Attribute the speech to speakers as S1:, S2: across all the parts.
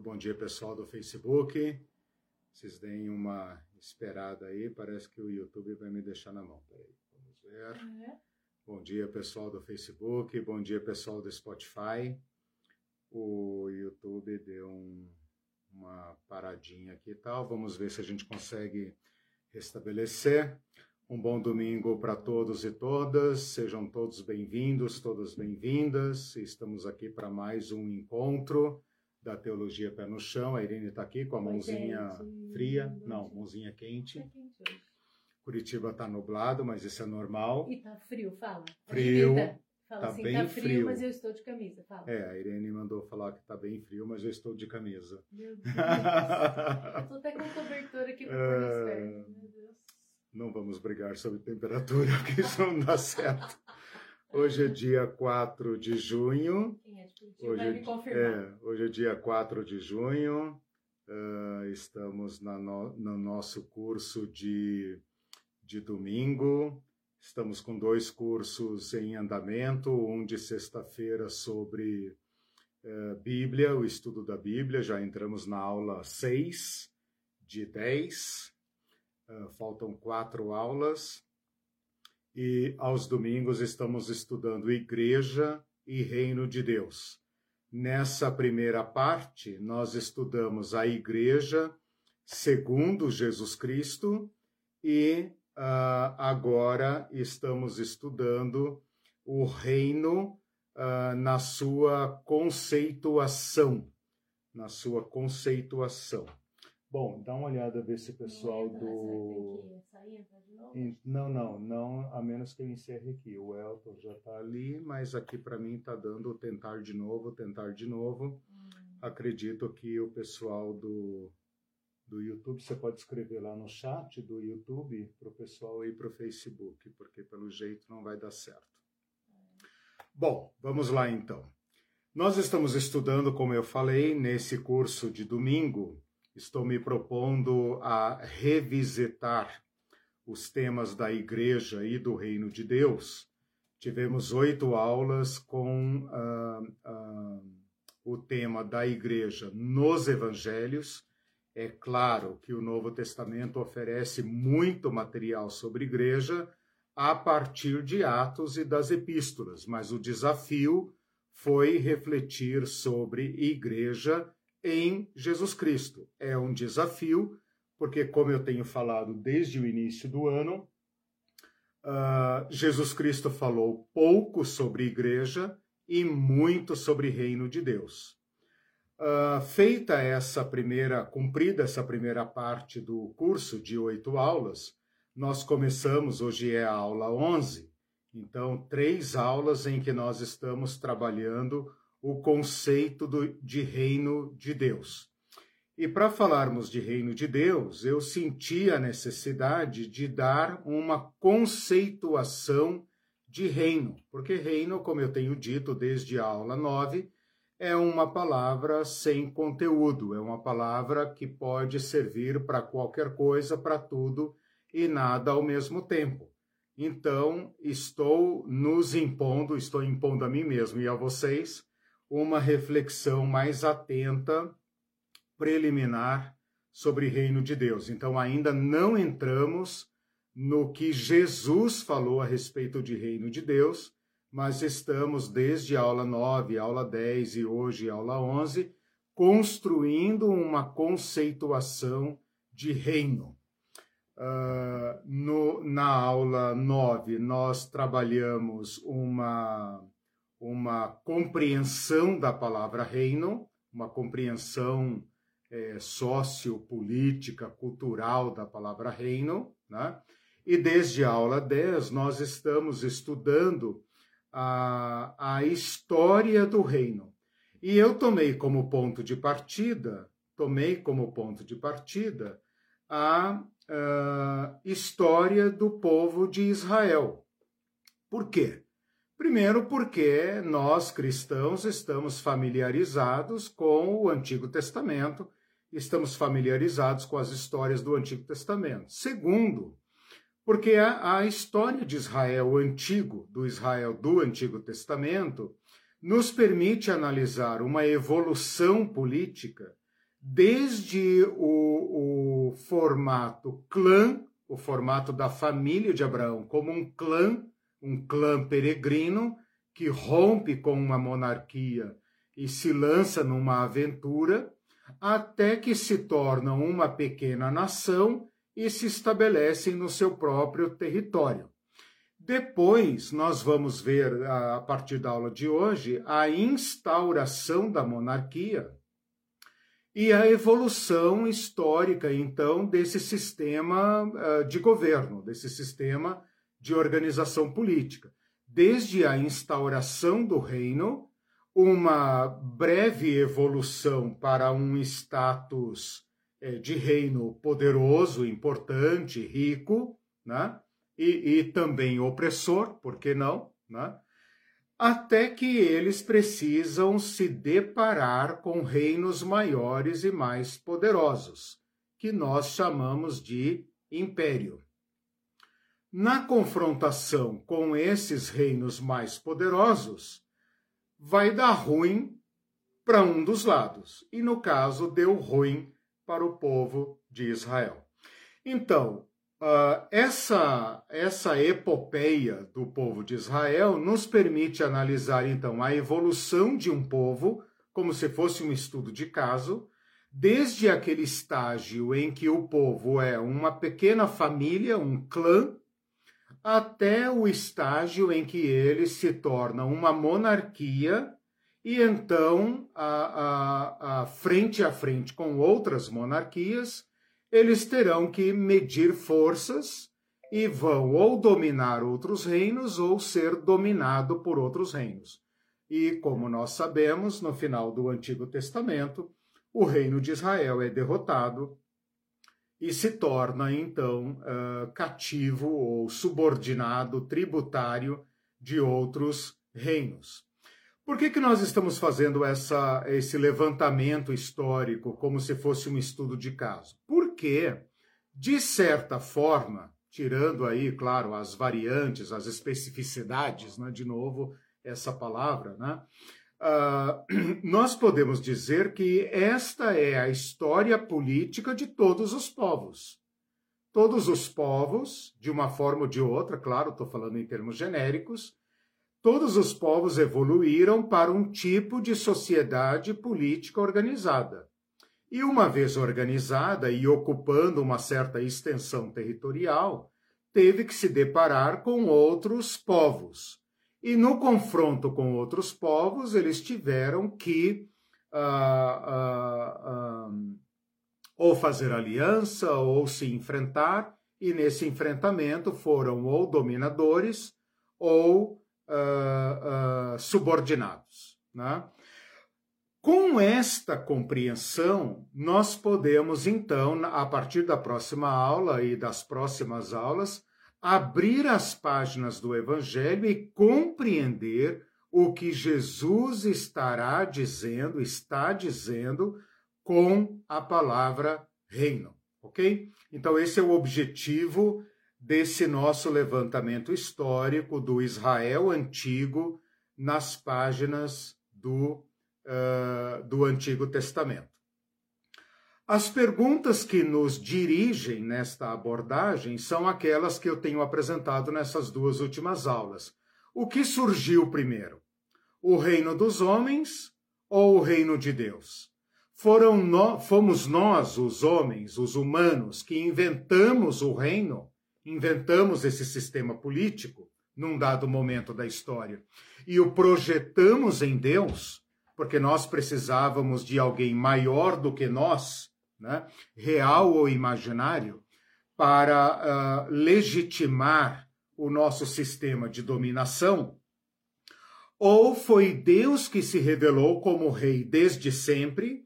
S1: bom dia pessoal do Facebook. Vocês deem uma esperada aí, parece que o YouTube vai me deixar na mão. Peraí, vamos ver. É. Bom dia pessoal do Facebook, bom dia pessoal do Spotify. O YouTube deu um, uma paradinha aqui e tal. Vamos ver se a gente consegue restabelecer. Um bom domingo para todos e todas. Sejam todos bem-vindos, todas bem-vindas. Estamos aqui para mais um encontro da Teologia Pé no Chão. A Irene está aqui com a mãozinha gente. fria, não, mãozinha quente. Tá quente Curitiba está nublado, mas isso é normal.
S2: E tá frio, fala.
S1: Frio.
S2: Fala tá assim, bem tá frio, frio, mas eu estou de camisa. Fala.
S1: É, a Irene mandou falar que tá bem frio, mas eu estou de camisa.
S2: Meu Deus. Estou até com cobertor aqui para é... Meu Deus.
S1: Não vamos brigar sobre temperatura, porque isso não dá certo. Hoje é dia 4 de junho.
S2: Quem é de Curitiba hoje, vai me confirmar.
S1: É, hoje é dia 4 de junho. Uh, estamos na no, no nosso curso de, de domingo. Estamos com dois cursos em andamento, um de sexta-feira sobre uh, Bíblia, o estudo da Bíblia. Já entramos na aula 6 de 10. Uh, faltam quatro aulas e aos domingos estamos estudando Igreja e Reino de Deus. Nessa primeira parte, nós estudamos a Igreja segundo Jesus Cristo e uh, agora estamos estudando o Reino uh, na sua conceituação. Na sua conceituação. Bom, dá uma olhada, ver se o pessoal do. Não, não, não, a menos que eu encerre aqui. O Elton já está ali, mas aqui para mim está dando tentar de novo, tentar de novo. Hum. Acredito que o pessoal do, do YouTube, você pode escrever lá no chat do YouTube para o pessoal ir para o Facebook, porque pelo jeito não vai dar certo. Bom, vamos lá então. Nós estamos estudando, como eu falei, nesse curso de domingo estou me propondo a revisitar os temas da Igreja e do Reino de Deus. Tivemos oito aulas com uh, uh, o tema da Igreja nos Evangelhos. É claro que o Novo Testamento oferece muito material sobre igreja a partir de Atos e das Epístolas, mas o desafio foi refletir sobre igreja em Jesus Cristo. É um desafio, porque, como eu tenho falado desde o início do ano, uh, Jesus Cristo falou pouco sobre igreja e muito sobre reino de Deus. Uh, feita essa primeira, cumprida essa primeira parte do curso de oito aulas, nós começamos, hoje é a aula 11, então, três aulas em que nós estamos trabalhando o conceito do, de reino de Deus. E para falarmos de reino de Deus, eu senti a necessidade de dar uma conceituação de reino, porque reino, como eu tenho dito desde a aula 9, é uma palavra sem conteúdo, é uma palavra que pode servir para qualquer coisa, para tudo e nada ao mesmo tempo. Então, estou nos impondo, estou impondo a mim mesmo e a vocês uma reflexão mais atenta, preliminar, sobre reino de Deus. Então, ainda não entramos no que Jesus falou a respeito de reino de Deus, mas estamos desde a aula 9, aula 10 e hoje aula 11, construindo uma conceituação de reino. Uh, no, na aula 9, nós trabalhamos uma uma compreensão da palavra reino, uma compreensão é, sociopolítica, cultural da palavra reino, né? E desde a aula 10 nós estamos estudando a, a história do reino. E eu tomei como ponto de partida, tomei como ponto de partida a, a história do povo de Israel. Por quê? Primeiro, porque nós cristãos estamos familiarizados com o Antigo Testamento, estamos familiarizados com as histórias do Antigo Testamento. Segundo, porque a, a história de Israel antigo, do Israel do Antigo Testamento, nos permite analisar uma evolução política desde o, o formato clã, o formato da família de Abraão, como um clã, um clã peregrino que rompe com uma monarquia e se lança numa aventura, até que se tornam uma pequena nação e se estabelecem no seu próprio território. Depois, nós vamos ver, a partir da aula de hoje, a instauração da monarquia e a evolução histórica, então, desse sistema uh, de governo, desse sistema de organização política. Desde a instauração do reino, uma breve evolução para um status eh, de reino poderoso, importante, rico, né? e, e também opressor, por que não? Né? até que eles precisam se deparar com reinos maiores e mais poderosos, que nós chamamos de império. Na confrontação com esses reinos mais poderosos, vai dar ruim para um dos lados, e no caso deu ruim para o povo de Israel. Então, Uh, essa, essa epopeia do povo de Israel nos permite analisar, então, a evolução de um povo, como se fosse um estudo de caso, desde aquele estágio em que o povo é uma pequena família, um clã, até o estágio em que ele se torna uma monarquia e então, a, a, a frente a frente com outras monarquias, eles terão que medir forças e vão ou dominar outros reinos ou ser dominado por outros reinos. E, como nós sabemos, no final do Antigo Testamento, o reino de Israel é derrotado e se torna, então, uh, cativo ou subordinado, tributário de outros reinos. Por que, que nós estamos fazendo essa, esse levantamento histórico como se fosse um estudo de caso? Porque, de certa forma, tirando aí, claro, as variantes, as especificidades, né, de novo, essa palavra, né, uh, nós podemos dizer que esta é a história política de todos os povos. Todos os povos, de uma forma ou de outra, claro, estou falando em termos genéricos, todos os povos evoluíram para um tipo de sociedade política organizada. E uma vez organizada e ocupando uma certa extensão territorial, teve que se deparar com outros povos. E no confronto com outros povos, eles tiveram que uh, uh, uh, ou fazer aliança ou se enfrentar, e nesse enfrentamento foram ou dominadores ou subordinados. Né? Com esta compreensão, nós podemos, então, a partir da próxima aula e das próximas aulas, abrir as páginas do Evangelho e compreender o que Jesus estará dizendo, está dizendo com a palavra reino, ok? Então, esse é o objetivo desse nosso levantamento histórico do Israel antigo nas páginas do, uh, do Antigo Testamento. As perguntas que nos dirigem nesta abordagem são aquelas que eu tenho apresentado nessas duas últimas aulas. O que surgiu primeiro? O reino dos homens ou o reino de Deus? Foram no, fomos nós, os homens, os humanos, que inventamos o reino inventamos esse sistema político num dado momento da história e o projetamos em Deus, porque nós precisávamos de alguém maior do que nós, né, real ou imaginário, para uh, legitimar o nosso sistema de dominação, ou foi Deus que se revelou como rei desde sempre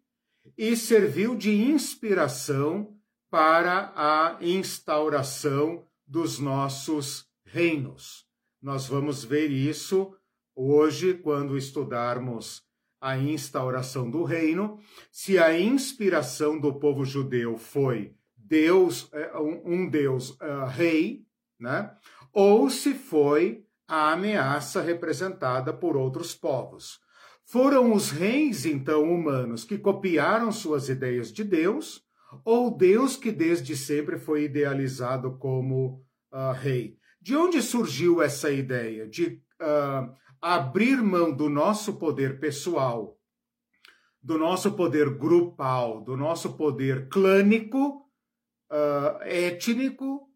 S1: e serviu de inspiração para a instauração dos nossos reinos. Nós vamos ver isso hoje quando estudarmos a instauração do reino, se a inspiração do povo judeu foi Deus, é, um Deus uh, rei, né? ou se foi a ameaça representada por outros povos. Foram os reis, então, humanos que copiaram suas ideias de Deus, ou Deus que desde sempre foi idealizado como uh, rei? De onde surgiu essa ideia de uh, abrir mão do nosso poder pessoal, do nosso poder grupal, do nosso poder clânico, uh, étnico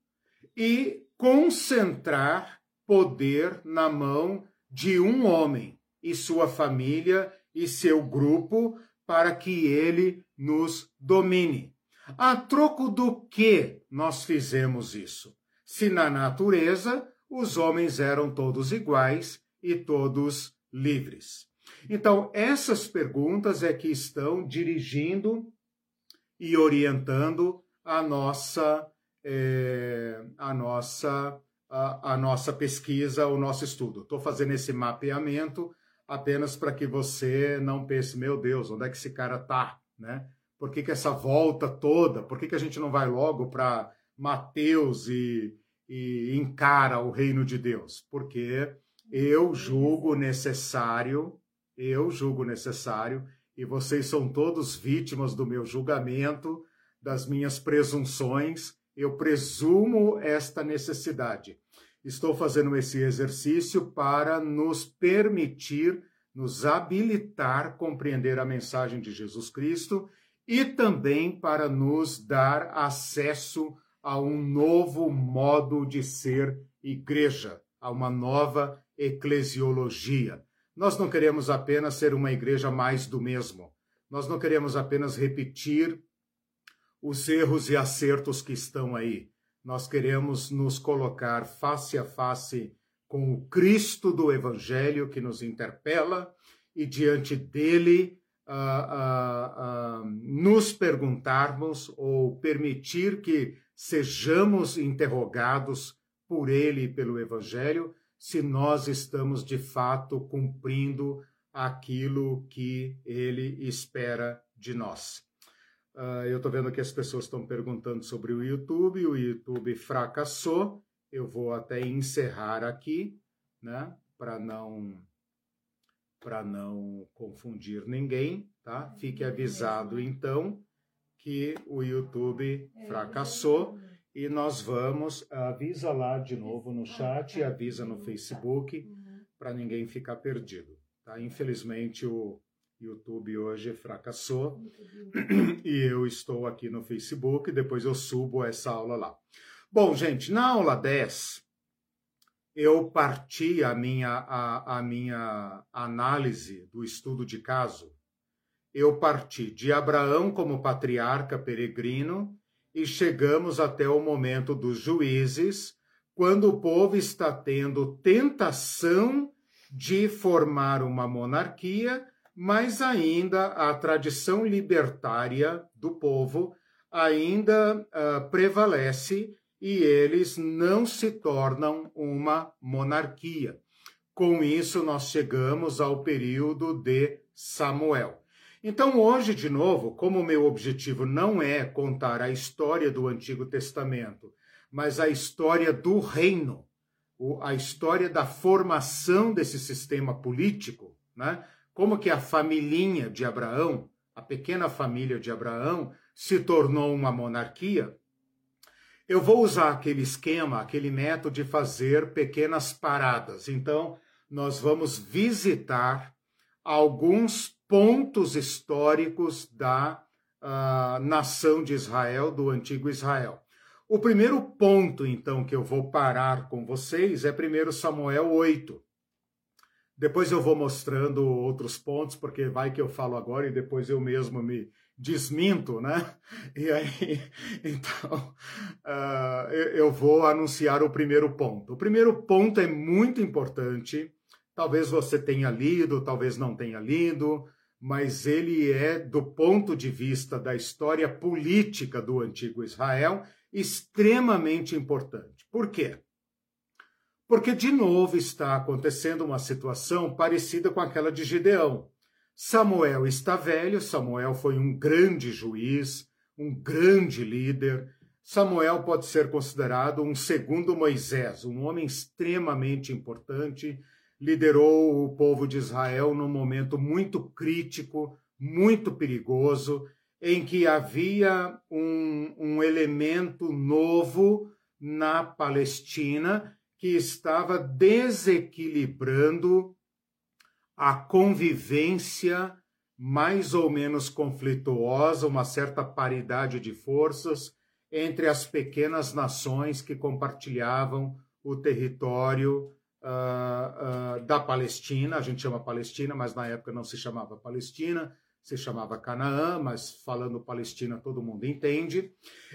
S1: e concentrar poder na mão de um homem e sua família e seu grupo para que ele nos domine. A troco do que nós fizemos isso? Se na natureza os homens eram todos iguais e todos livres. Então, essas perguntas é que estão dirigindo e orientando a nossa, é, a nossa, a, a, nossa pesquisa, o nosso estudo. Estou fazendo esse mapeamento apenas para que você não pense, meu Deus, onde é que esse cara está, né? Por que, que essa volta toda? Por que, que a gente não vai logo para Mateus e, e encara o reino de Deus? Porque eu julgo necessário, eu julgo necessário, e vocês são todos vítimas do meu julgamento, das minhas presunções, eu presumo esta necessidade. Estou fazendo esse exercício para nos permitir, nos habilitar compreender a mensagem de Jesus Cristo e também para nos dar acesso a um novo modo de ser igreja, a uma nova eclesiologia. Nós não queremos apenas ser uma igreja mais do mesmo. Nós não queremos apenas repetir os erros e acertos que estão aí. Nós queremos nos colocar face a face com o Cristo do Evangelho que nos interpela e diante dele uh, uh, uh, nos perguntarmos ou permitir que sejamos interrogados por ele e pelo Evangelho se nós estamos de fato cumprindo aquilo que ele espera de nós. Uh, eu estou vendo que as pessoas estão perguntando sobre o YouTube, o YouTube fracassou. Eu vou até encerrar aqui, né, para não para não confundir ninguém, tá? Fique avisado então que o YouTube fracassou e nós vamos avisa lá de novo no chat, avisa no Facebook para ninguém ficar perdido, tá? Infelizmente o YouTube hoje fracassou e eu estou aqui no Facebook, depois eu subo essa aula lá. Bom, gente, na aula 10, eu parti a minha, a, a minha análise do estudo de caso. Eu parti de Abraão como patriarca peregrino e chegamos até o momento dos juízes, quando o povo está tendo tentação de formar uma monarquia mas ainda a tradição libertária do povo ainda uh, prevalece e eles não se tornam uma monarquia. Com isso, nós chegamos ao período de Samuel. Então, hoje, de novo, como o meu objetivo não é contar a história do Antigo Testamento, mas a história do reino, a história da formação desse sistema político, né? como que a familhinha de Abraão, a pequena família de Abraão, se tornou uma monarquia, eu vou usar aquele esquema, aquele método de fazer pequenas paradas. Então, nós vamos visitar alguns pontos históricos da uh, nação de Israel, do antigo Israel. O primeiro ponto, então, que eu vou parar com vocês é 1 Samuel 8. Depois eu vou mostrando outros pontos, porque vai que eu falo agora e depois eu mesmo me desminto, né? E aí, então, uh, eu vou anunciar o primeiro ponto. O primeiro ponto é muito importante. Talvez você tenha lido, talvez não tenha lido, mas ele é, do ponto de vista da história política do antigo Israel, extremamente importante. Por quê? Porque de novo está acontecendo uma situação parecida com aquela de Gideão. Samuel está velho, Samuel foi um grande juiz, um grande líder. Samuel pode ser considerado um segundo Moisés, um homem extremamente importante, liderou o povo de Israel num momento muito crítico, muito perigoso, em que havia um, um elemento novo na Palestina que estava desequilibrando a convivência mais ou menos conflituosa, uma certa paridade de forças entre as pequenas nações que compartilhavam o território uh, uh, da Palestina. A gente chama Palestina, mas na época não se chamava Palestina, se chamava Canaã, mas falando Palestina todo mundo entende.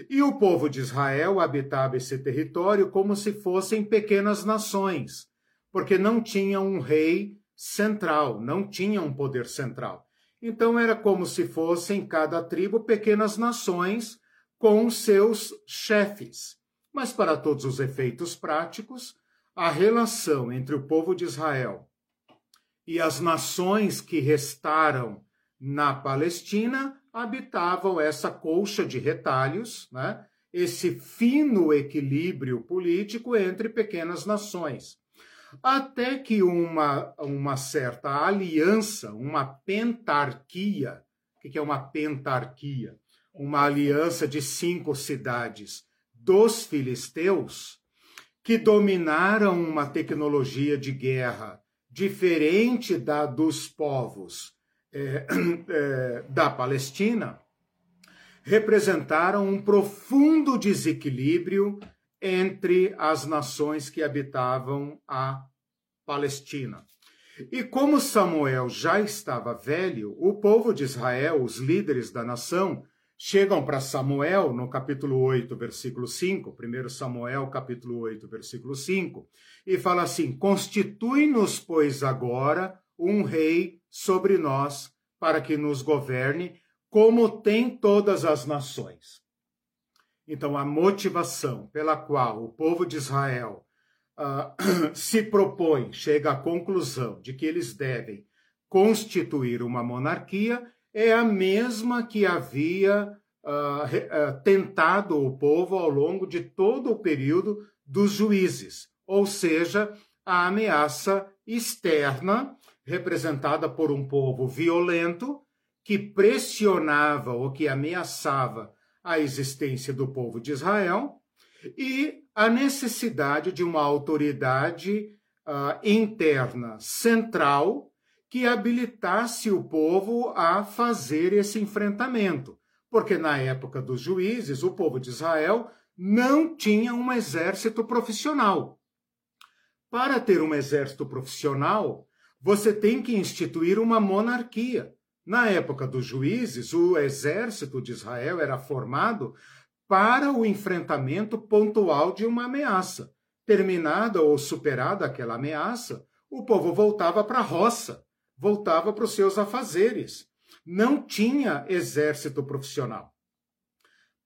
S1: E o povo de Israel habitava esse território como se fossem pequenas nações, porque não tinha um rei central, não tinha um poder central. Então era como se fossem cada tribo pequenas nações com seus chefes. Mas para todos os efeitos práticos, a relação entre o povo de Israel e as nações que restaram na Palestina habitavam essa colcha de retalhos, né? esse fino equilíbrio político entre pequenas nações. Até que uma, uma certa aliança, uma pentarquia, o que é uma pentarquia? Uma aliança de cinco cidades dos filisteus, que dominaram uma tecnologia de guerra diferente da dos povos é, é, da Palestina, representaram um profundo desequilíbrio entre as nações que habitavam a Palestina. E como Samuel já estava velho, o povo de Israel, os líderes da nação, chegam para Samuel no capítulo 8, versículo 5, 1 Samuel, capítulo 8, versículo 5, e fala assim: Constitui-nos, pois, agora um rei sobre nós, para que nos governe, como tem todas as nações. Então, a motivação pela qual o povo de Israel uh, se propõe, chega à conclusão de que eles devem constituir uma monarquia, é a mesma que havia uh, tentado o povo ao longo de todo o período dos juízes, ou seja, a ameaça externa representada por um povo violento que pressionava ou que ameaçava a existência do povo de Israel e a necessidade de uma autoridade uh, interna central que habilitasse o povo a fazer esse enfrentamento. Porque na época dos juízes, o povo de Israel não tinha um exército profissional. Para ter um exército profissional, você tem que instituir uma monarquia. Na época dos juízes, o exército de Israel era formado para o enfrentamento pontual de uma ameaça. Terminada ou superada aquela ameaça, o povo voltava para a roça voltava para os seus afazeres. Não tinha exército profissional.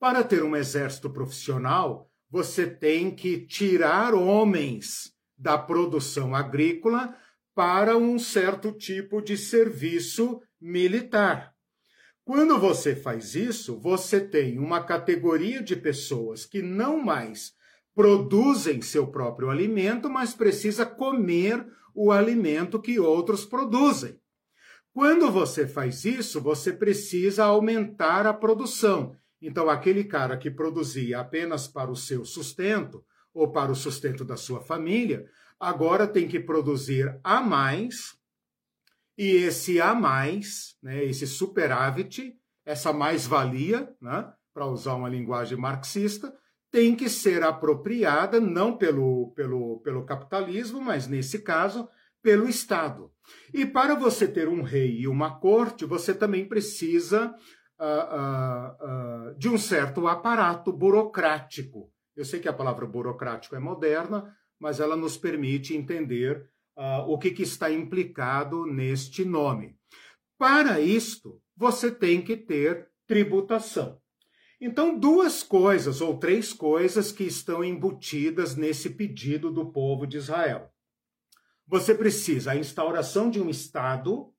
S1: Para ter um exército profissional, você tem que tirar homens da produção agrícola para um certo tipo de serviço militar. Quando você faz isso, você tem uma categoria de pessoas que não mais produzem seu próprio alimento, mas precisa comer o alimento que outros produzem. Quando você faz isso, você precisa aumentar a produção. Então, aquele cara que produzia apenas para o seu sustento ou para o sustento da sua família, agora tem que produzir a mais, e esse a mais, né, esse superávit, essa mais-valia, né, para usar uma linguagem marxista, tem que ser apropriada não pelo, pelo, pelo capitalismo, mas nesse caso, pelo Estado. E para você ter um rei e uma corte, você também precisa uh, uh, uh, de um certo aparato burocrático. Eu sei que a palavra burocrático é moderna, mas ela nos permite entender o que, que está implicado neste nome. Para isto, você tem que ter tributação. Então, duas coisas ou três coisas que estão embutidas nesse pedido do povo de Israel. Você precisa a instauração de um Estado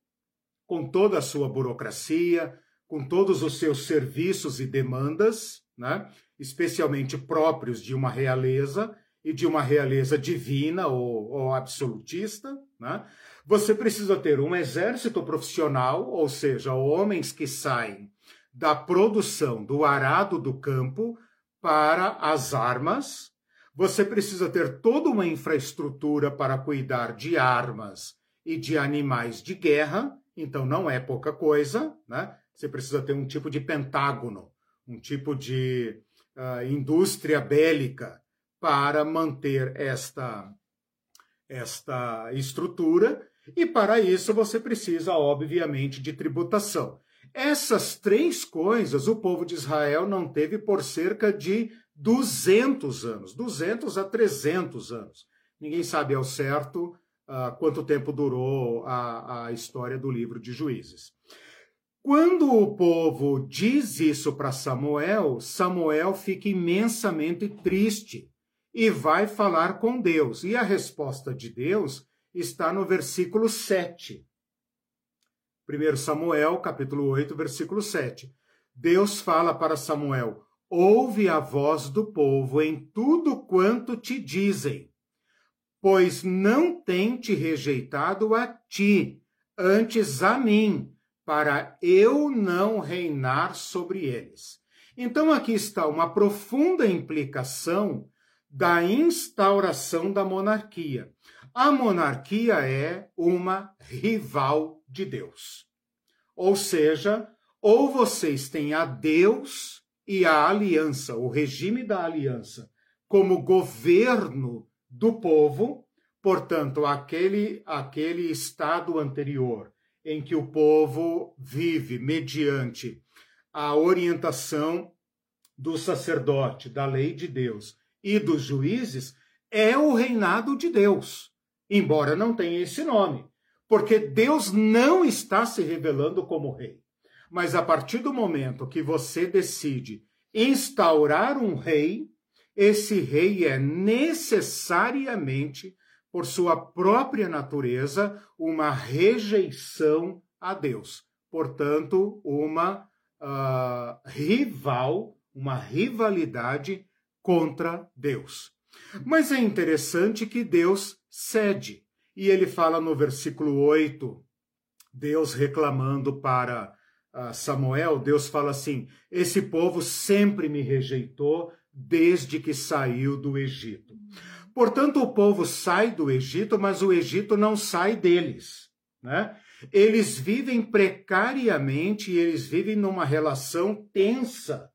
S1: com toda a sua burocracia, com todos os seus serviços e demandas, né? especialmente próprios de uma realeza, e de uma realeza divina ou, ou absolutista, né? você precisa ter um exército profissional, ou seja, homens que saem da produção do arado do campo para as armas. Você precisa ter toda uma infraestrutura para cuidar de armas e de animais de guerra, então não é pouca coisa, né? Você precisa ter um tipo de pentágono, um tipo de uh, indústria bélica para manter esta, esta estrutura, e para isso você precisa, obviamente, de tributação. Essas três coisas o povo de Israel não teve por cerca de 200 anos, 200 a 300 anos. Ninguém sabe ao certo uh, quanto tempo durou a, a história do livro de Juízes. Quando o povo diz isso para Samuel, Samuel fica imensamente triste e vai falar com Deus. E a resposta de Deus está no versículo 7. 1 Samuel, capítulo 8, versículo 7. Deus fala para Samuel: Ouve a voz do povo em tudo quanto te dizem, pois não tem te rejeitado a ti, antes a mim, para eu não reinar sobre eles. Então aqui está uma profunda implicação da instauração da monarquia. A monarquia é uma rival de Deus. Ou seja, ou vocês têm a Deus e a aliança, o regime da aliança, como governo do povo, portanto, aquele, aquele estado anterior em que o povo vive mediante a orientação do sacerdote, da lei de Deus e dos juízes é o reinado de Deus, embora não tenha esse nome, porque Deus não está se revelando como rei. Mas a partir do momento que você decide instaurar um rei, esse rei é necessariamente, por sua própria natureza, uma rejeição a Deus. Portanto, uma uh, rival, uma rivalidade contra Deus. Mas é interessante que Deus cede. E ele fala no versículo 8, Deus reclamando para uh, Samuel, Deus fala assim: Esse povo sempre me rejeitou desde que saiu do Egito. Portanto, o povo sai do Egito, mas o Egito não sai deles. Né? Eles vivem precariamente, eles vivem numa relação tensa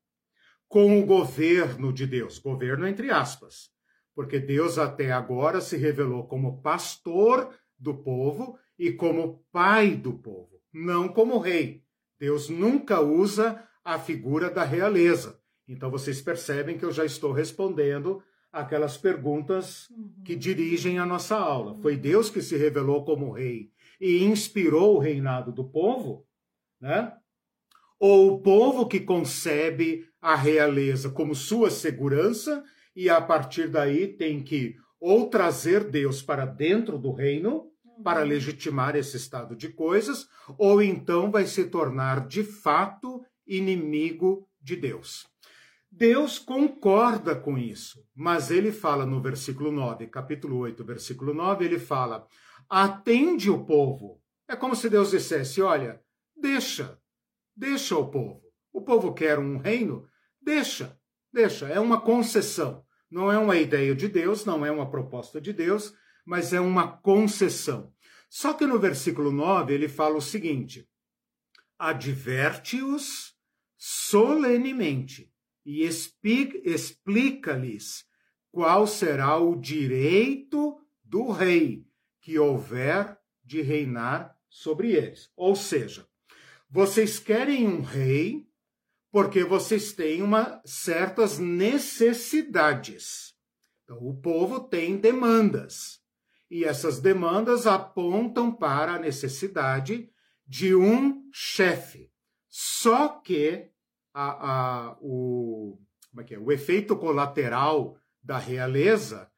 S1: com o governo de Deus, governo entre aspas, porque Deus até agora se revelou como pastor do povo e como pai do povo, não como rei. Deus nunca usa a figura da realeza. Então vocês percebem que eu já estou respondendo aquelas perguntas que uhum. dirigem a nossa aula. Foi Deus que se revelou como rei e inspirou o reinado do povo, né? Ou o povo que concebe a realeza como sua segurança e a partir daí tem que ou trazer Deus para dentro do reino para uhum. legitimar esse estado de coisas, ou então vai se tornar de fato inimigo de Deus. Deus concorda com isso, mas ele fala no versículo 9, capítulo 8, versículo 9, ele fala: atende o povo. É como se Deus dissesse: olha, deixa, deixa o povo. O povo quer um reino, Deixa, deixa. É uma concessão. Não é uma ideia de Deus, não é uma proposta de Deus, mas é uma concessão. Só que no versículo 9 ele fala o seguinte: adverte-os solenemente e explica-lhes qual será o direito do rei que houver de reinar sobre eles. Ou seja, vocês querem um rei porque vocês têm uma, certas necessidades. Então, o povo tem demandas. E essas demandas apontam para a necessidade de um chefe. Só que a, a, o, é é? o efeito colateral da realeza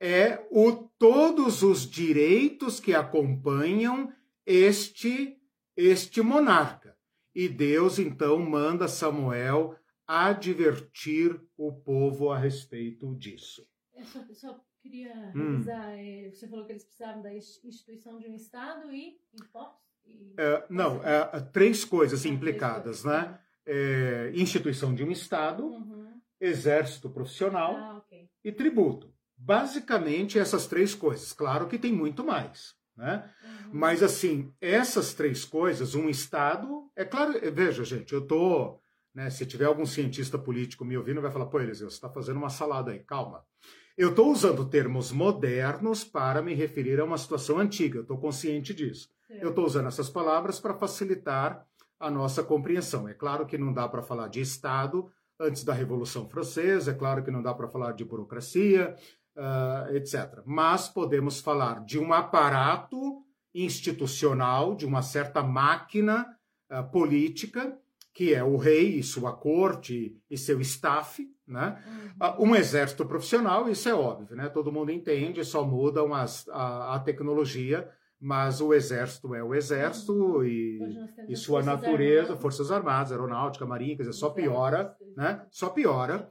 S1: é o, todos os direitos que acompanham este, este monarca. E Deus então manda Samuel advertir o povo a respeito disso.
S2: Eu só, só queria revisar, hum. você falou que eles precisavam da instituição de um Estado e impostos?
S1: E... É, não, é, três coisas ah, implicadas, né? É, instituição de um Estado, uhum. exército profissional ah, okay. e tributo. Basicamente essas três coisas. Claro que tem muito mais. Né? Uhum. Mas assim, essas três coisas, um Estado, é claro, veja, gente, eu tô, né, se tiver algum cientista político me ouvindo, vai falar, pô, Eliseu, você está fazendo uma salada aí, calma. Eu estou usando termos modernos para me referir a uma situação antiga, eu estou consciente disso. É. Eu estou usando essas palavras para facilitar a nossa compreensão. É claro que não dá para falar de Estado antes da Revolução Francesa, é claro que não dá para falar de burocracia, uh, etc. Mas podemos falar de um aparato institucional, de uma certa máquina uh, política, que é o rei e sua corte e seu staff, né? Uhum. Uh, um exército profissional, isso é óbvio, né? Todo mundo entende, só mudam as, a, a tecnologia, mas o exército é o exército uhum. e, e sua natureza, armadas. forças armadas, aeronáutica, marinha, quer dizer, só piora, né? Só piora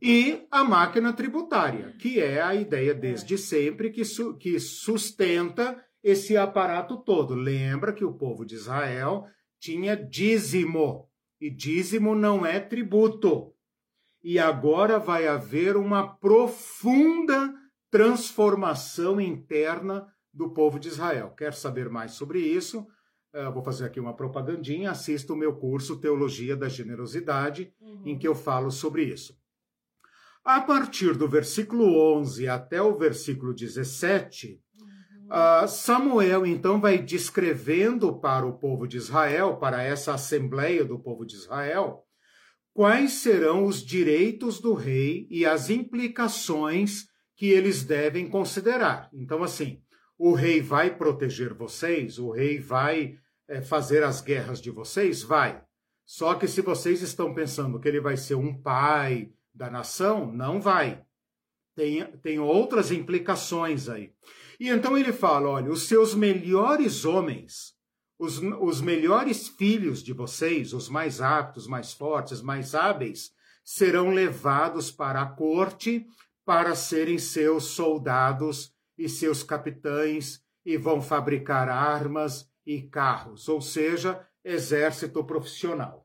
S1: e a máquina tributária, que é a ideia desde sempre que, su que sustenta esse aparato todo. Lembra que o povo de Israel tinha dízimo, e dízimo não é tributo. E agora vai haver uma profunda transformação interna do povo de Israel. Quer saber mais sobre isso? Uh, vou fazer aqui uma propagandinha. Assista o meu curso Teologia da Generosidade, uhum. em que eu falo sobre isso. A partir do versículo 11 até o versículo 17, uh, Samuel então vai descrevendo para o povo de Israel, para essa assembleia do povo de Israel, quais serão os direitos do rei e as implicações que eles devem considerar. Então, assim, o rei vai proteger vocês, o rei vai é, fazer as guerras de vocês? Vai. Só que se vocês estão pensando que ele vai ser um pai, da nação, não vai. Tem, tem outras implicações aí. E então ele fala: olha, os seus melhores homens, os, os melhores filhos de vocês, os mais aptos, mais fortes, mais hábeis, serão levados para a corte para serem seus soldados e seus capitães e vão fabricar armas e carros, ou seja, exército profissional.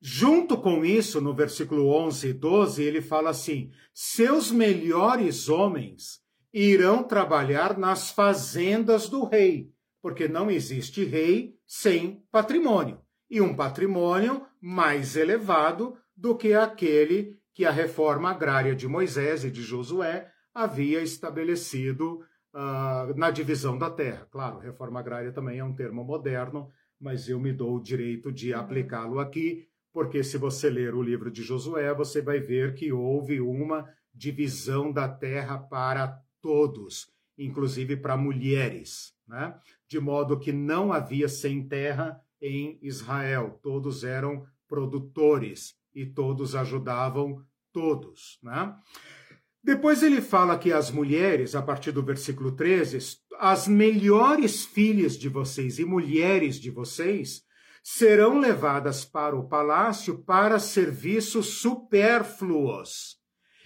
S1: Junto com isso, no versículo 11 e 12, ele fala assim: seus melhores homens irão trabalhar nas fazendas do rei, porque não existe rei sem patrimônio, e um patrimônio mais elevado do que aquele que a reforma agrária de Moisés e de Josué havia estabelecido uh, na divisão da terra. Claro, reforma agrária também é um termo moderno, mas eu me dou o direito de aplicá-lo aqui porque se você ler o livro de Josué, você vai ver que houve uma divisão da terra para todos, inclusive para mulheres, né? de modo que não havia sem terra em Israel, todos eram produtores e todos ajudavam todos. Né? Depois ele fala que as mulheres, a partir do versículo 13, as melhores filhas de vocês e mulheres de vocês serão levadas para o palácio para serviços supérfluos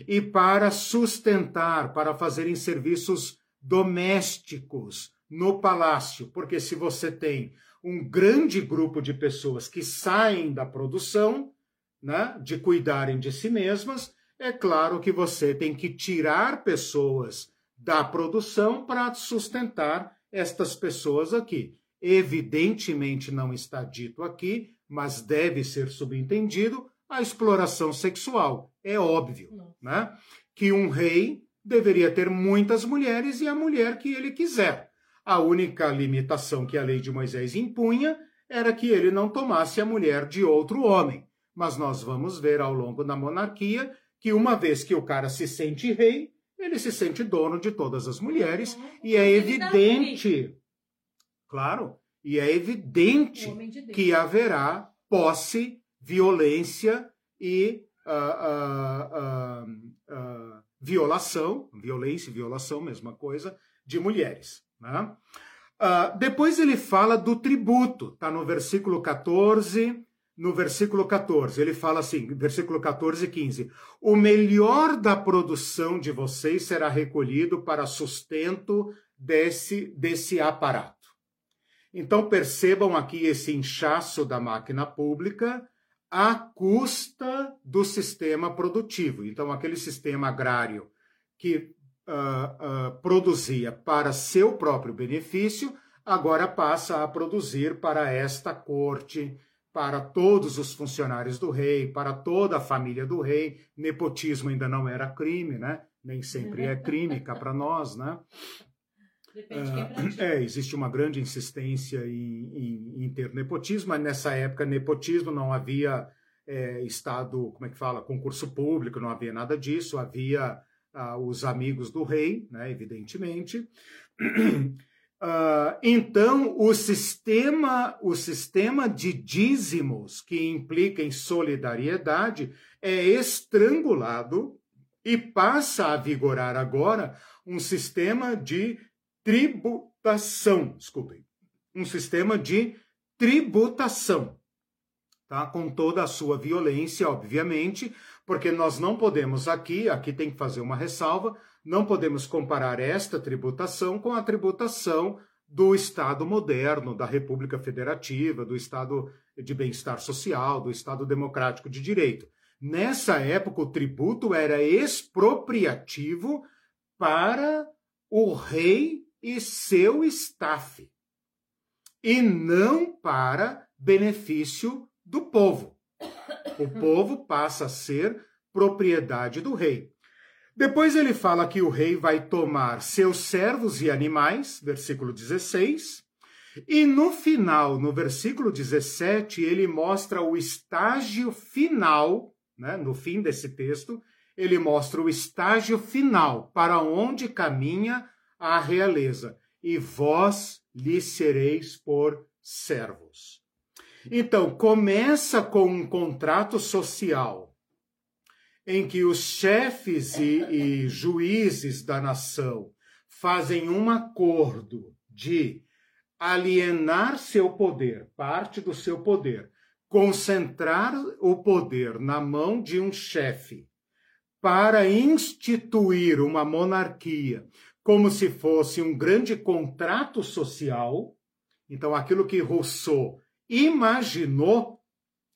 S1: e para sustentar, para fazerem serviços domésticos no palácio, porque se você tem um grande grupo de pessoas que saem da produção, né, de cuidarem de si mesmas, é claro que você tem que tirar pessoas da produção para sustentar estas pessoas aqui. Evidentemente não está dito aqui, mas deve ser subentendido a exploração sexual. É óbvio, né? Que um rei deveria ter muitas mulheres e a mulher que ele quiser. A única limitação que a lei de Moisés impunha era que ele não tomasse a mulher de outro homem. Mas nós vamos ver ao longo da monarquia que uma vez que o cara se sente rei, ele se sente dono de todas as mulheres uhum. e é evidente Claro. E é evidente de que haverá posse, violência e uh, uh, uh, violação, violência e violação, mesma coisa, de mulheres. Né? depois ele fala do tributo, está no versículo 14, no versículo 14. Ele fala assim, versículo 14 e 15: O melhor da produção de vocês será recolhido para sustento desse, desse aparato. Então percebam aqui esse inchaço da máquina pública à custa do sistema produtivo. Então, aquele sistema agrário que uh, uh, produzia para seu próprio benefício, agora passa a produzir para esta corte, para todos os funcionários do rei, para toda a família do rei. Nepotismo ainda não era crime, né? Nem sempre é crime cá para nós, né? Uh, é, existe uma grande insistência em, em, em, ter nepotismo, mas nessa época nepotismo não havia é, Estado, como é que fala, concurso público, não havia nada disso, havia uh, os amigos do rei, né, evidentemente. Uh, então, o sistema, o sistema de dízimos que implica em solidariedade é estrangulado e passa a vigorar agora um sistema de tributação, desculpem, um sistema de tributação, tá? Com toda a sua violência, obviamente, porque nós não podemos aqui, aqui tem que fazer uma ressalva, não podemos comparar esta tributação com a tributação do Estado moderno, da República Federativa, do Estado de bem-estar social, do Estado democrático de direito. Nessa época, o tributo era expropriativo para o rei e seu staff, e não para benefício do povo. O povo passa a ser propriedade do rei. Depois ele fala que o rei vai tomar seus servos e animais, versículo 16. E no final, no versículo 17, ele mostra o estágio final, né, no fim desse texto, ele mostra o estágio final para onde caminha a realeza, e vós lhe sereis por servos. Então, começa com um contrato social em que os chefes e, e juízes da nação fazem um acordo de alienar seu poder, parte do seu poder, concentrar o poder na mão de um chefe para instituir uma monarquia como se fosse um grande contrato social. Então, aquilo que Rousseau imaginou,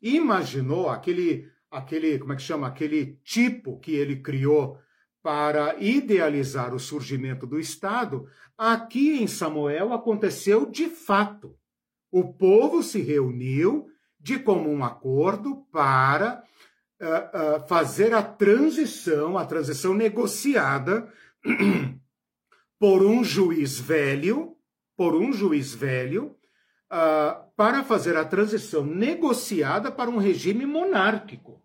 S1: imaginou aquele, aquele, como é que chama, aquele tipo que ele criou para idealizar o surgimento do Estado, aqui em Samuel aconteceu de fato. O povo se reuniu de comum acordo para uh, uh, fazer a transição, a transição negociada por um juiz velho, por um juiz velho, uh, para fazer a transição negociada para um regime monárquico.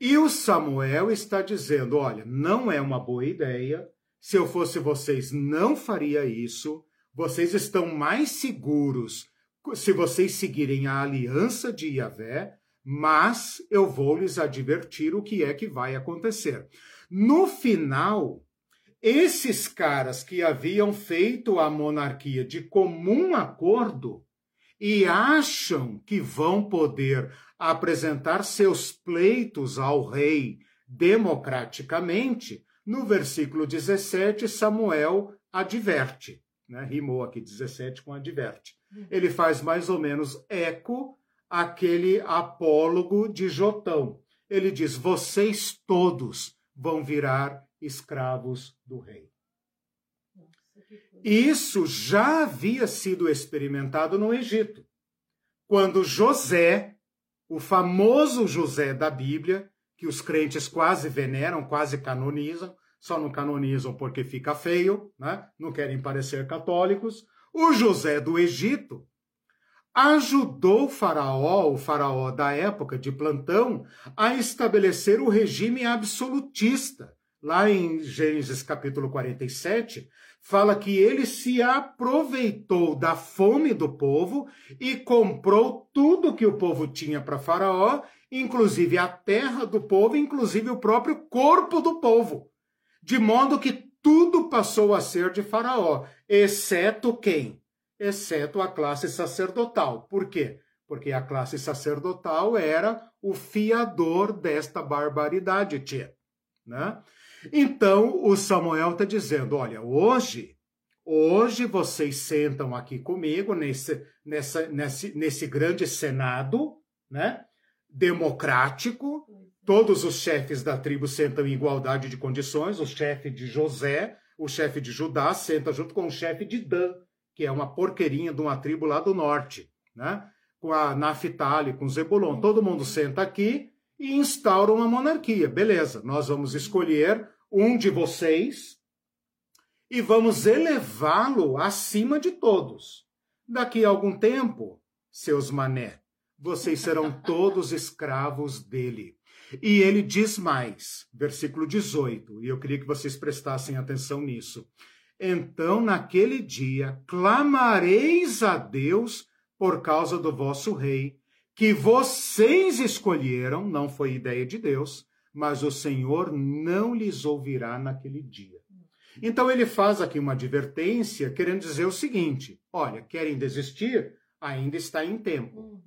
S1: E o Samuel está dizendo: olha, não é uma boa ideia. Se eu fosse vocês, não faria isso. Vocês estão mais seguros se vocês seguirem a aliança de Yahvé, mas eu vou lhes advertir o que é que vai acontecer. No final, esses caras que haviam feito a monarquia de comum acordo e acham que vão poder apresentar seus pleitos ao rei democraticamente, no versículo 17, Samuel adverte. Né? Rimou aqui 17 com adverte. Ele faz mais ou menos eco aquele apólogo de Jotão. Ele diz: vocês todos vão virar escravos do rei. Isso já havia sido experimentado no Egito, quando José, o famoso José da Bíblia, que os crentes quase veneram, quase canonizam, só não canonizam porque fica feio, né? não querem parecer católicos. O José do Egito ajudou o faraó, o faraó da época de plantão, a estabelecer o regime absolutista, lá em Gênesis capítulo 47, fala que ele se aproveitou da fome do povo e comprou tudo que o povo tinha para Faraó, inclusive a terra do povo, inclusive o próprio corpo do povo. De modo que tudo passou a ser de Faraó, exceto quem? Exceto a classe sacerdotal. Por quê? porque a classe sacerdotal era o fiador desta barbaridade, tia. Né? Então, o Samuel está dizendo: olha, hoje, hoje vocês sentam aqui comigo nesse, nessa, nesse, nesse grande Senado, né? Democrático, todos os chefes da tribo sentam em igualdade de condições, o chefe de José, o chefe de Judá senta junto com o chefe de Dan, que é uma porqueirinha de uma tribo lá do norte, né? Com a Naphtali, com Zebulon. Todo mundo senta aqui e instaura uma monarquia. Beleza, nós vamos escolher um de vocês e vamos elevá-lo acima de todos. Daqui a algum tempo, seus mané, vocês serão todos escravos dele. E ele diz mais, versículo 18, e eu queria que vocês prestassem atenção nisso. Então, naquele dia, clamareis a Deus por causa do vosso rei, que vocês escolheram, não foi ideia de Deus, mas o Senhor não lhes ouvirá naquele dia. Então ele faz aqui uma advertência, querendo dizer o seguinte: olha, querem desistir? Ainda está em tempo. Uhum.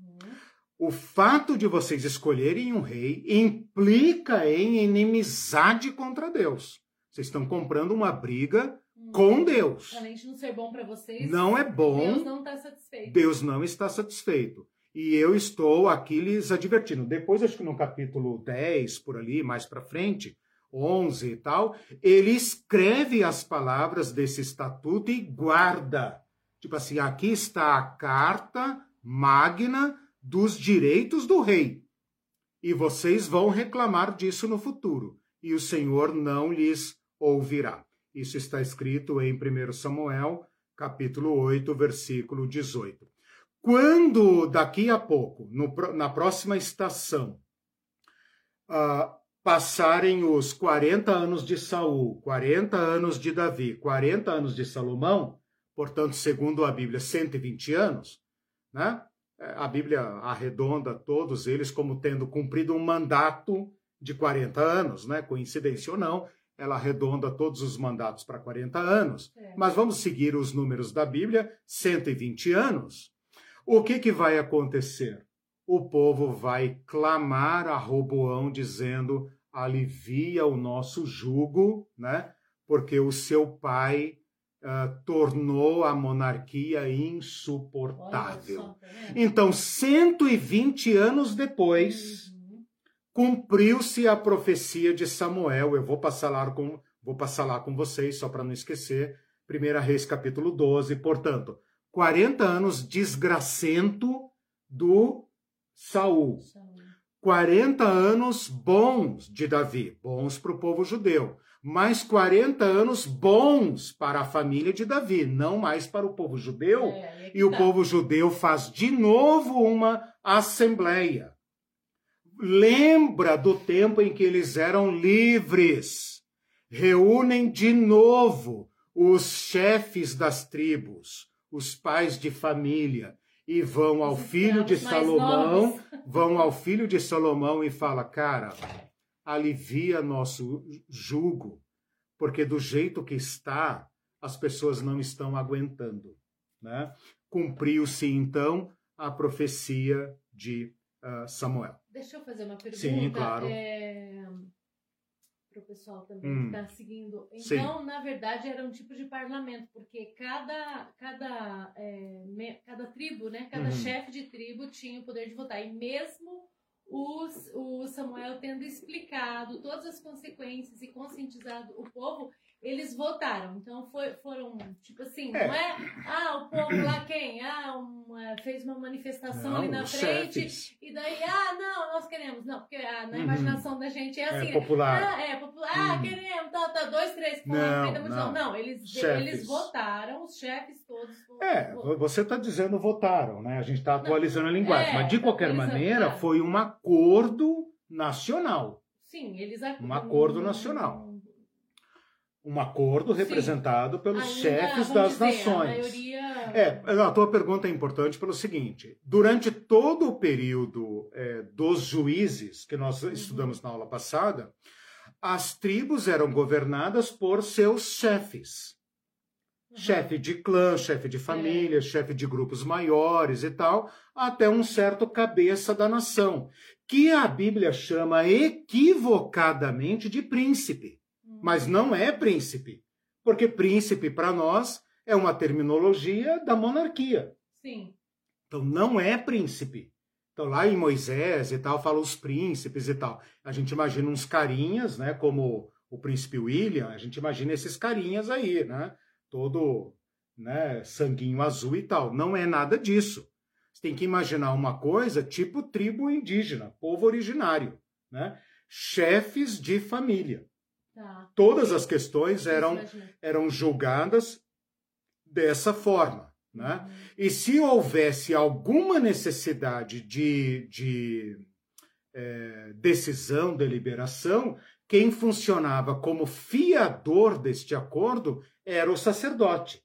S1: O fato de vocês escolherem um rei implica em inimizade contra Deus. Vocês estão comprando uma briga uhum. com Deus.
S2: Além de não ser bom para vocês,
S1: não é bom.
S2: Deus não está satisfeito.
S1: Deus não está satisfeito. E eu estou aqui lhes advertindo. Depois, acho que no capítulo 10, por ali, mais para frente, 11 e tal, ele escreve as palavras desse estatuto e guarda. Tipo assim, aqui está a carta magna dos direitos do rei. E vocês vão reclamar disso no futuro. E o Senhor não lhes ouvirá. Isso está escrito em 1 Samuel, capítulo 8, versículo 18. Quando daqui a pouco, no, na próxima estação, uh, passarem os 40 anos de Saul, 40 anos de Davi, 40 anos de Salomão, portanto, segundo a Bíblia, 120 anos, né? A Bíblia arredonda todos eles como tendo cumprido um mandato de 40 anos, né? Coincidência ou não, ela arredonda todos os mandatos para 40 anos. É. Mas vamos seguir os números da Bíblia, 120 anos. O que, que vai acontecer? O povo vai clamar a Roboão dizendo: alivia o nosso jugo, né? Porque o seu pai uh, tornou a monarquia insuportável. Tá então, 120 anos depois, uhum. cumpriu-se a profecia de Samuel. Eu vou passar lá com, vou passar lá com vocês, só para não esquecer. 1 Reis capítulo 12. Portanto, 40 anos desgracento do Saul. 40 anos bons de Davi, bons para o povo judeu, mais 40 anos bons para a família de Davi, não mais para o povo judeu. É, e o tá. povo judeu faz de novo uma assembleia. Lembra do tempo em que eles eram livres. Reúnem de novo os chefes das tribos, os pais de família e vão ao filho de Salomão, vão ao filho de Salomão e fala: "Cara, alivia nosso jugo, porque do jeito que está, as pessoas não estão aguentando", né? Cumpriu-se então a profecia de uh, Samuel.
S2: Deixa eu fazer uma pergunta.
S1: Sim, claro.
S2: É para o pessoal também hum. que está seguindo. Então, Sim. na verdade, era um tipo de parlamento, porque cada, cada, é, me, cada tribo, né, cada uhum. chefe de tribo tinha o poder de votar. E mesmo os, o Samuel tendo explicado todas as consequências e conscientizado o povo, eles votaram. Então foi, foram, tipo assim, é. não é? Ah, o povo lá quem? Ah, uma, fez uma manifestação não, ali na frente. Chefes. E daí, ah, não, nós queremos. Não, porque ah, na uhum. imaginação da gente é, é assim.
S1: É popular.
S2: Ah, é popular. Ah, uhum. queremos, tá, tá, dois, três, não, não. não. não, eles, eles votaram, os chefes todos.
S1: É, você está dizendo votaram, né? A gente está atualizando a linguagem. É, mas de qualquer maneira, foi um acordo nacional.
S2: Sim, eles
S1: Um acordo nacional um acordo representado Sim. pelos Ainda, chefes das dizer, nações.
S2: Maioria...
S1: É, a tua pergunta é importante pelo seguinte: durante todo o período é, dos juízes que nós uhum. estudamos na aula passada, as tribos eram governadas por seus chefes. Uhum. Chefe de clã, chefe de família, é. chefe de grupos maiores e tal, até um certo cabeça da nação, que a Bíblia chama equivocadamente de príncipe. Mas não é príncipe, porque príncipe para nós é uma terminologia da monarquia.
S2: Sim.
S1: Então não é príncipe. Então lá em Moisés e tal fala os príncipes e tal. A gente imagina uns carinhas, né, como o príncipe William, a gente imagina esses carinhas aí, né? todo né, sanguinho azul e tal. Não é nada disso. Você tem que imaginar uma coisa tipo tribo indígena, povo originário, né? chefes de família.
S2: Tá.
S1: Todas as questões eram, eram julgadas dessa forma. Né? Uhum. E se houvesse alguma necessidade de, de é, decisão, deliberação, quem funcionava como fiador deste acordo era o sacerdote,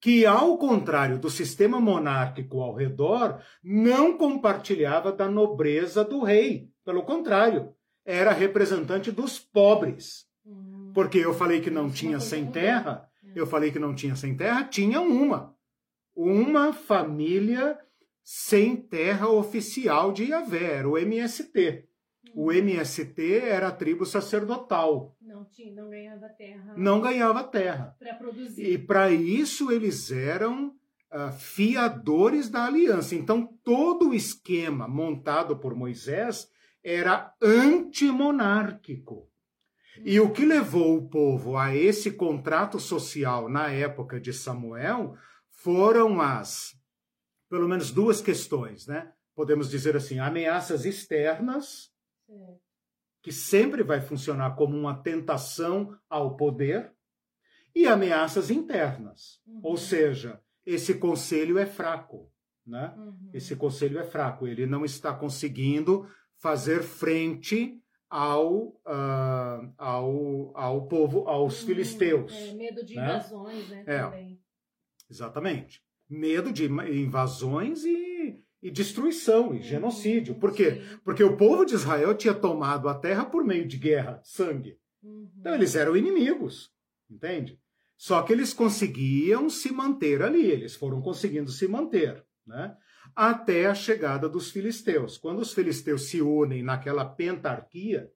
S1: que, ao contrário do sistema monárquico ao redor, não compartilhava da nobreza do rei. Pelo contrário, era representante dos pobres. Hum. Porque eu falei que não tinha sem terra, eu falei que não tinha sem terra, tinha uma. Uma família sem terra oficial de Yahvé, era o MST. O MST era a tribo sacerdotal.
S2: Não, tinha, não ganhava terra.
S1: Não ganhava terra.
S2: Para produzir.
S1: E para isso eles eram uh, fiadores da aliança. Então todo o esquema montado por Moisés era antimonárquico. E o que levou o povo a esse contrato social na época de Samuel foram as, pelo menos duas questões, né? Podemos dizer assim, ameaças externas que sempre vai funcionar como uma tentação ao poder, e ameaças internas. Uhum. Ou seja, esse conselho é fraco. Né? Uhum. Esse conselho é fraco, ele não está conseguindo fazer frente ao, uh, ao, ao povo, aos uhum. filisteus.
S2: É, medo de né? invasões, né? É, também.
S1: Exatamente. Medo de invasões e e destruição e uhum. genocídio. Por quê? Porque o povo de Israel tinha tomado a terra por meio de guerra, sangue. Uhum. Então eles eram inimigos, entende? Só que eles conseguiam se manter ali, eles foram conseguindo se manter, né? Até a chegada dos filisteus. Quando os filisteus se unem naquela pentarquia,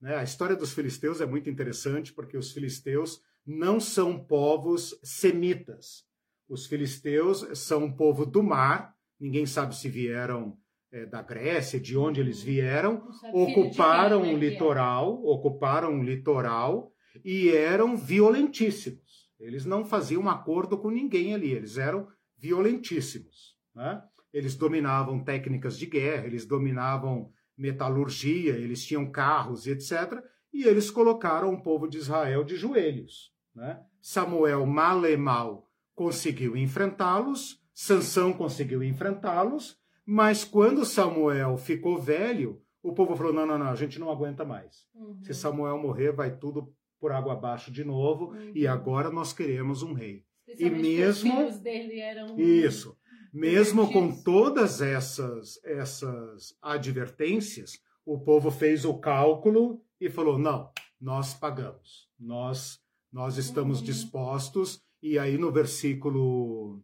S1: né? A história dos filisteus é muito interessante porque os filisteus não são povos semitas. Os filisteus são um povo do mar, ninguém sabe se vieram é, da Grécia, de onde eles vieram, ocuparam o litoral, ocuparam o litoral e eram violentíssimos. Eles não faziam acordo com ninguém ali, eles eram violentíssimos. Né? Eles dominavam técnicas de guerra, eles dominavam metalurgia, eles tinham carros e etc. E eles colocaram o povo de Israel de joelhos. Né? Samuel, mal e mal, conseguiu enfrentá-los, Sansão conseguiu enfrentá-los, mas quando Samuel ficou velho, o povo falou: não, não, não, a gente não aguenta mais. Uhum. Se Samuel morrer, vai tudo por água abaixo de novo, uhum. e agora nós queremos um rei.
S2: E mesmo. Os dele eram
S1: isso, mesmo com todas essas, essas advertências, o povo fez o cálculo e falou: não, nós pagamos, nós, nós estamos uhum. dispostos. E aí no versículo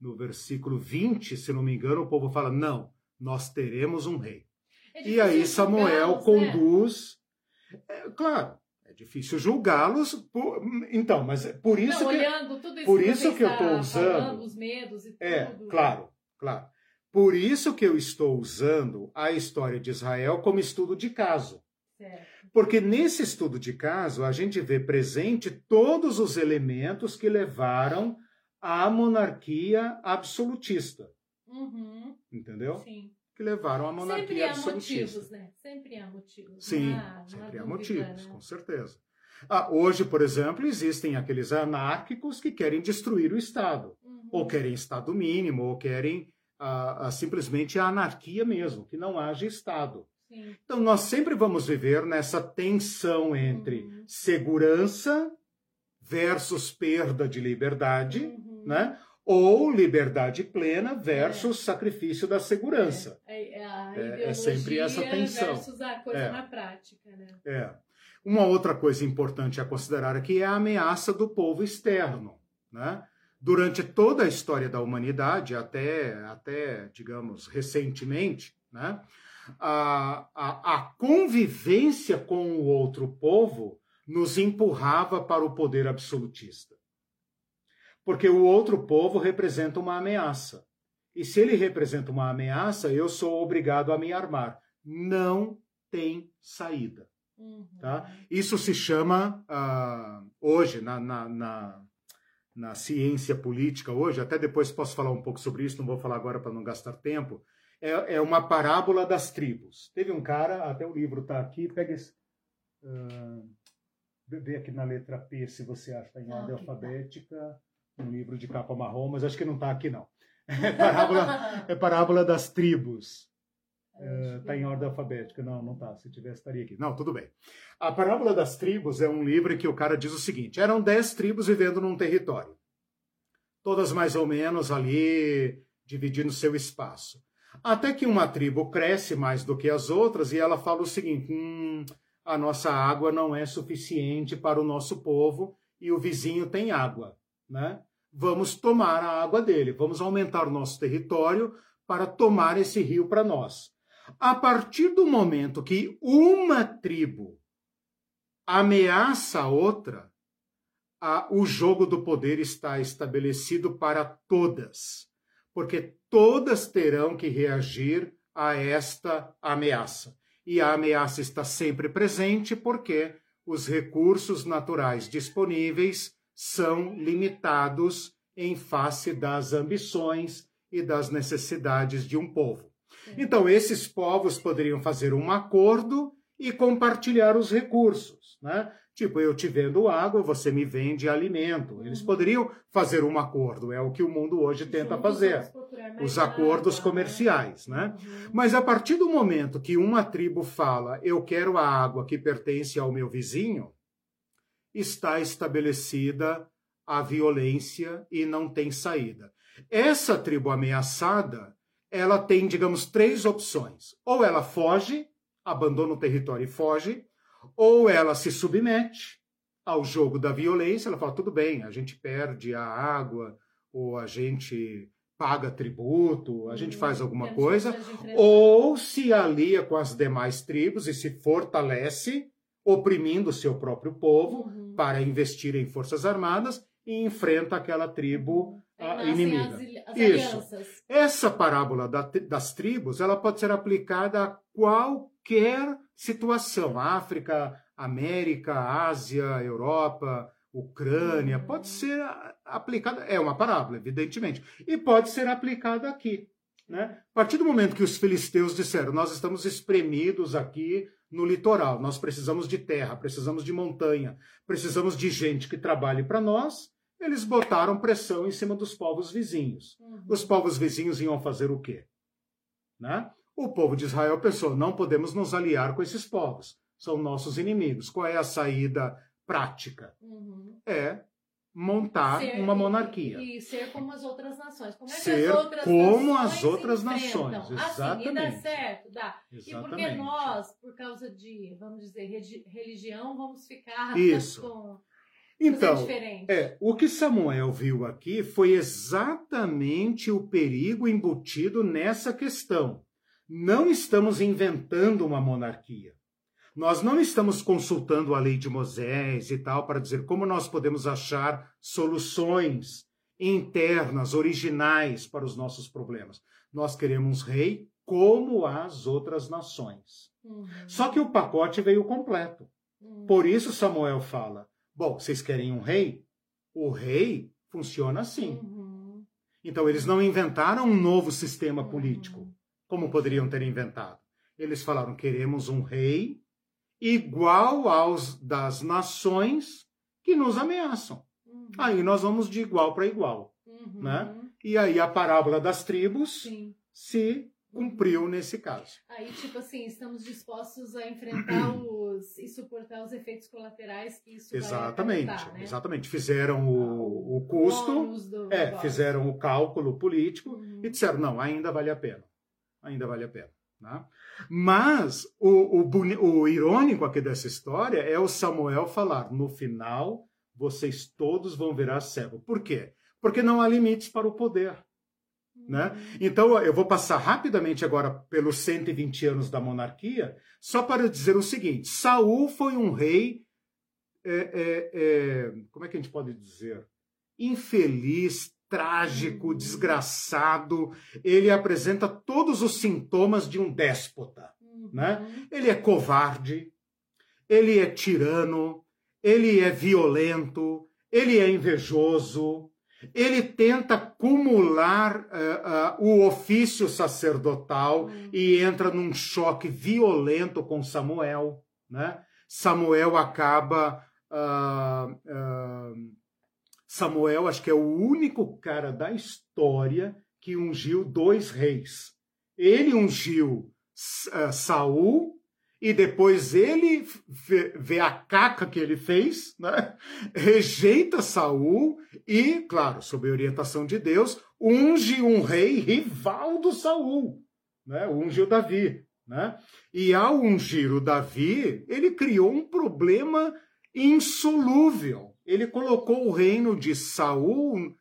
S1: no versículo 20, se não me engano, o povo fala: não, nós teremos um rei. E aí Samuel né? conduz. É, claro, é difícil julgá-los. Então, mas é por isso
S2: não,
S1: que.
S2: Olhando tudo isso
S1: por isso que eu estou usando.
S2: Os medos e
S1: é, tudo. claro, claro. Por isso que eu estou usando a história de Israel como estudo de caso.
S2: Certo.
S1: Porque nesse estudo de caso, a gente vê presente todos os elementos que levaram à monarquia absolutista.
S2: Uhum.
S1: Entendeu?
S2: Sim.
S1: Que levaram à monarquia
S2: sempre há
S1: absolutista.
S2: Motivos, né? Sempre há motivos.
S1: Sim, sempre há motivos, né? com certeza. Ah, hoje, por exemplo, existem aqueles anárquicos que querem destruir o Estado, uhum. ou querem Estado mínimo, ou querem ah, ah, simplesmente a anarquia mesmo, que não haja Estado.
S2: Sim.
S1: Então, nós sempre vamos viver nessa tensão entre uhum. segurança versus perda de liberdade. Uhum né? Ou liberdade plena versus é. sacrifício da segurança.
S2: É, é, é, é sempre essa tensão. Versus a coisa na prática, né?
S1: É. Uma outra coisa importante a considerar aqui é a ameaça do povo externo. Né? Durante toda a história da humanidade, até, até digamos, recentemente, né? a, a, a convivência com o outro povo nos empurrava para o poder absolutista. Porque o outro povo representa uma ameaça. E se ele representa uma ameaça, eu sou obrigado a me armar. Não tem saída. Uhum. Tá? Isso se chama, uh, hoje, na, na, na, na, ciência política, hoje, até depois posso falar um pouco sobre isso, não vou falar agora para não gastar tempo, é, é, uma parábola das tribos. Teve um cara, até o livro está aqui, pega esse. Uh, vê aqui na letra P se você acha, em ordem tá. Um livro de capa marrom, mas acho que não está aqui não. É parábola, é parábola das tribos. Está é, em ordem alfabética. Não, não está. Se tivesse, estaria aqui. Não, tudo bem. A Parábola das Tribos é um livro que o cara diz o seguinte: eram dez tribos vivendo num território. Todas mais ou menos ali dividindo seu espaço. Até que uma tribo cresce mais do que as outras e ela fala o seguinte: hum, a nossa água não é suficiente para o nosso povo e o vizinho tem água, né? Vamos tomar a água dele, vamos aumentar o nosso território para tomar esse rio para nós. A partir do momento que uma tribo ameaça a outra, a, o jogo do poder está estabelecido para todas, porque todas terão que reagir a esta ameaça. E a ameaça está sempre presente porque os recursos naturais disponíveis são limitados em face das ambições e das necessidades de um povo. Então, esses povos poderiam fazer um acordo e compartilhar os recursos, né? Tipo, eu te vendo água, você me vende alimento. Eles uhum. poderiam fazer um acordo, é o que o mundo hoje tenta fazer. Os acordos né? comerciais, né? Uhum. Mas a partir do momento que uma tribo fala, eu quero a água que pertence ao meu vizinho, está estabelecida a violência e não tem saída. Essa tribo ameaçada ela tem, digamos, três opções. Ou ela foge, abandona o território e foge, ou ela se submete ao jogo da violência, ela fala, tudo bem, a gente perde a água, ou a gente paga tributo, a gente faz uhum. alguma coisa, ou se alia com as demais tribos e se fortalece, oprimindo o seu próprio povo uhum. para investir em forças armadas e enfrenta aquela tribo a inimiga. As, as Isso. Alianças. Essa parábola da, das tribos, ela pode ser aplicada a qualquer situação. África, América, Ásia, Europa, Ucrânia, uhum. pode ser aplicada, é uma parábola, evidentemente, e pode ser aplicada aqui. Né? A partir do momento que os filisteus disseram, nós estamos espremidos aqui no litoral, nós precisamos de terra, precisamos de montanha, precisamos de gente que trabalhe para nós, eles botaram pressão em cima dos povos vizinhos. Uhum. Os povos vizinhos iam fazer o quê? Né? O povo de Israel pensou: não podemos nos aliar com esses povos, são nossos inimigos. Qual é a saída prática? Uhum. É montar ser, uma monarquia.
S2: E, e, ser como as outras nações. Como é
S1: ser
S2: as outras
S1: como as outras nações.
S2: Exatamente. Assim, e dá certo, dá. Exatamente. E porque nós, por causa de, vamos dizer, religião, vamos ficar
S1: Isso. com então, é, o que Samuel viu aqui foi exatamente o perigo embutido nessa questão. Não estamos inventando uma monarquia. Nós não estamos consultando a lei de Moisés e tal para dizer como nós podemos achar soluções internas, originais para os nossos problemas. Nós queremos rei como as outras nações. Uhum. Só que o pacote veio completo. Uhum. Por isso Samuel fala: Bom, vocês querem um rei? O rei funciona assim. Uhum. Então, eles não inventaram um novo sistema político, uhum. como poderiam ter inventado. Eles falaram: queremos um rei igual aos das nações que nos ameaçam. Uhum. Aí nós vamos de igual para igual. Uhum. Né? E aí a parábola das tribos Sim. se cumpriu nesse caso.
S2: Aí, tipo assim, estamos dispostos a enfrentar os e suportar os efeitos colaterais que isso
S1: exatamente,
S2: vai Exatamente,
S1: né? exatamente. Fizeram o, o custo, do, é, fizeram o cálculo político uhum. e disseram, não, ainda vale a pena. Ainda vale a pena. Né? Mas o, o, o irônico aqui dessa história é o Samuel falar: no final vocês todos vão virar cego. Por quê? Porque não há limites para o poder. Né? Uhum. Então, eu vou passar rapidamente agora pelos 120 anos da monarquia, só para dizer o seguinte: Saul foi um rei, é, é, é, como é que a gente pode dizer? Infeliz, trágico, desgraçado. Ele apresenta todos os sintomas de um déspota. Uhum. Né? Ele é covarde, ele é tirano, ele é violento, ele é invejoso, ele tenta acumular uh, uh, o ofício sacerdotal uhum. e entra num choque violento com Samuel. Né? Samuel acaba. Uh, Samuel, acho que é o único cara da história que ungiu dois reis. Ele ungiu Saul e depois ele vê, a caca que ele fez, né? rejeita Saul e, claro, sob orientação de Deus, unge um rei rival do Saul, né? unge o Davi. Né? E ao ungir o Davi, ele criou um problema insolúvel. Ele colocou o reino de Saul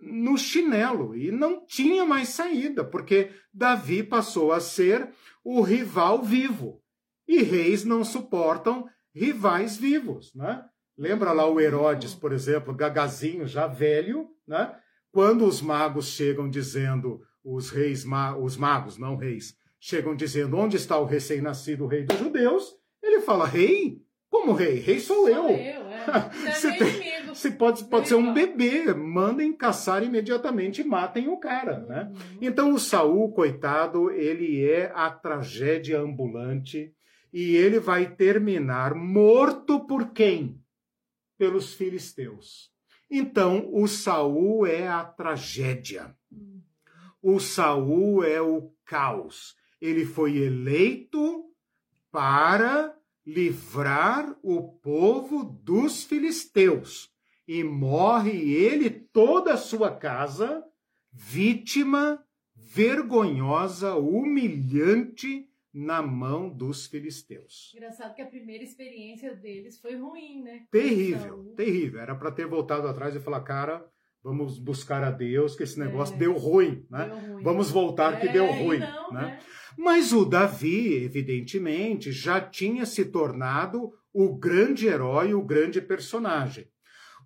S1: no chinelo e não tinha mais saída, porque Davi passou a ser o rival vivo. E reis não suportam rivais vivos, né? Lembra lá o Herodes, por exemplo, gagazinho já velho, né? Quando os magos chegam dizendo, os reis, os magos, não reis, chegam dizendo onde está o recém-nascido rei dos judeus, ele fala, rei? Como rei? Rei sou,
S2: sou
S1: eu.
S2: eu é. Você, tem,
S1: você pode, pode ser um bebê, mandem caçar imediatamente e matem o cara, né? Uhum. Então o Saul, coitado, ele é a tragédia ambulante e ele vai terminar morto por quem? Pelos filisteus. Então, o Saul é a tragédia. O Saul é o caos. Ele foi eleito para livrar o povo dos filisteus. E morre ele, toda a sua casa, vítima vergonhosa, humilhante na mão dos filisteus.
S2: Engraçado que a primeira experiência deles foi ruim, né?
S1: Terrível, terrível. Era para ter voltado atrás e falar, cara, vamos buscar a Deus, que esse negócio é, deu ruim, né? Deu ruim. Vamos voltar é, que deu ruim, não, né? né? Mas o Davi, evidentemente, já tinha se tornado o grande herói, o grande personagem.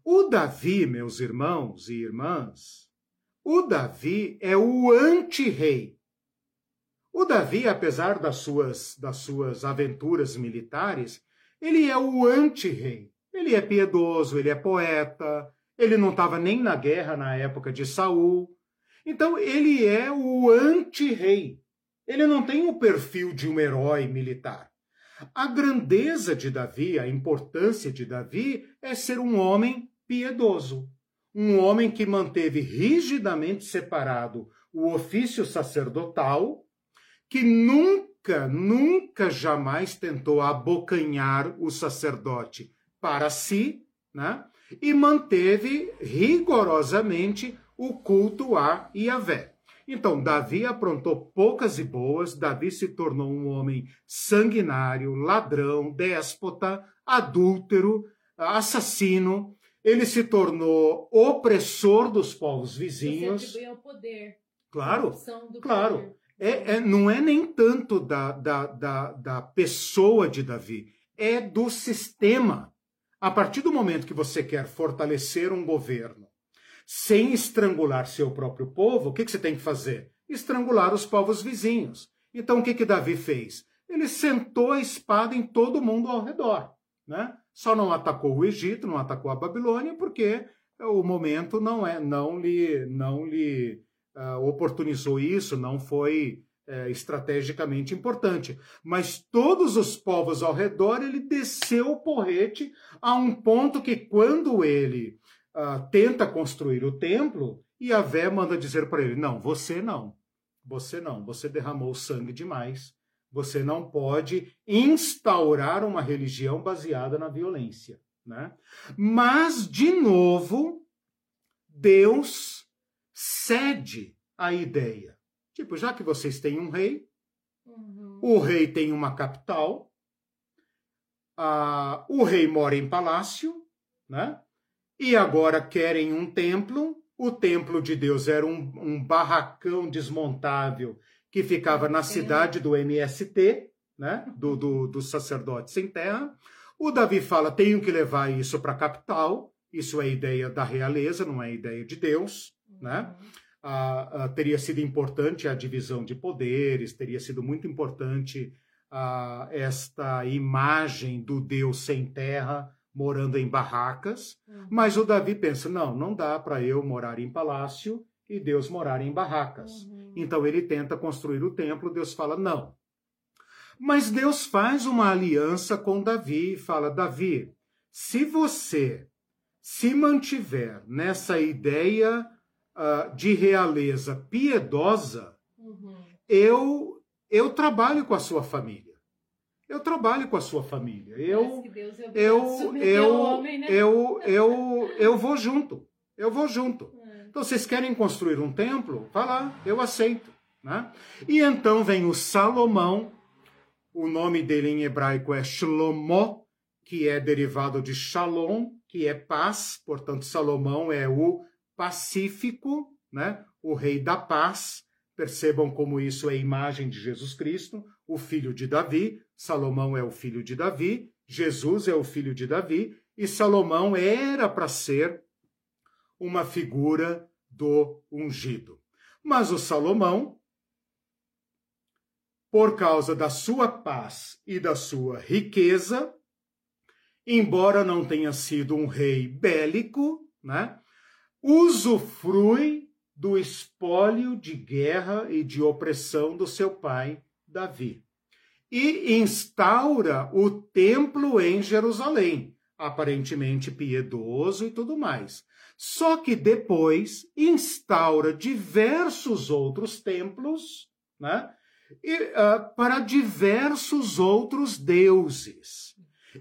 S1: O Davi, meus irmãos e irmãs, o Davi é o anti-rei. O Davi, apesar das suas, das suas aventuras militares, ele é o anti-rei. Ele é piedoso, ele é poeta, ele não estava nem na guerra na época de Saul. Então ele é o anti-rei. Ele não tem o perfil de um herói militar. A grandeza de Davi, a importância de Davi é ser um homem piedoso, um homem que manteve rigidamente separado o ofício sacerdotal que nunca, nunca jamais tentou abocanhar o sacerdote para si, né? E manteve rigorosamente o culto a Yahvé. Então, Davi aprontou poucas e boas, Davi se tornou um homem sanguinário, ladrão, déspota, adúltero, assassino. Ele se tornou opressor dos povos vizinhos.
S2: Você poder.
S1: Claro, claro. Poder é, é, não é nem tanto da, da, da, da pessoa de Davi, é do sistema. A partir do momento que você quer fortalecer um governo sem estrangular seu próprio povo, o que, que você tem que fazer? Estrangular os povos vizinhos. Então o que, que Davi fez? Ele sentou a espada em todo mundo ao redor. Né? Só não atacou o Egito, não atacou a Babilônia, porque o momento não é, não lhe, não lhe uh, oportunizou isso, não foi uh, estrategicamente importante. Mas todos os povos ao redor, ele desceu o porrete a um ponto que, quando ele uh, tenta construir o templo, Yahvé manda dizer para ele: não, você não. Você não, você derramou sangue demais. Você não pode instaurar uma religião baseada na violência. Né? Mas, de novo, Deus cede a ideia. Tipo, já que vocês têm um rei, Uhum. O rei tem uma capital, ah, o rei mora em palácio, né? E agora querem um templo. O templo de Deus era um, um barracão desmontável que ficava na cidade do MST, né? Do, do, do sacerdote sem terra. O Davi fala: tenho que levar isso para a capital. Isso é ideia da realeza, não é ideia de Deus, né? Uhum. Ah, ah, teria sido importante a divisão de poderes, teria sido muito importante ah, esta imagem do Deus sem terra morando em barracas, uhum. mas o Davi pensa: não, não dá para eu morar em palácio e Deus morar em barracas. Uhum. Então ele tenta construir o templo, Deus fala: não. Mas Deus faz uma aliança com Davi e fala: Davi, se você se mantiver nessa ideia uh, de realeza piedosa, uhum. eu, eu trabalho com a sua família. Eu trabalho com a sua família. Eu, eu, eu, homem, né? eu, eu, eu vou junto. Eu vou junto. É. Então, vocês querem construir um templo? Vá lá, eu aceito. Né? E então vem o Salomão, o nome dele em hebraico é Shlomo, que é derivado de Shalom, que é paz, portanto, Salomão é o pacífico, né? o rei da paz. Percebam como isso é imagem de Jesus Cristo, o filho de Davi. Salomão é o filho de Davi, Jesus é o filho de Davi, e Salomão era para ser uma figura do ungido. Mas o Salomão, por causa da sua paz e da sua riqueza, embora não tenha sido um rei bélico, né? Usufrui do espólio de guerra e de opressão do seu pai Davi. E instaura o templo em Jerusalém, aparentemente piedoso e tudo mais. Só que depois instaura diversos outros templos, né? E, uh, para diversos outros deuses.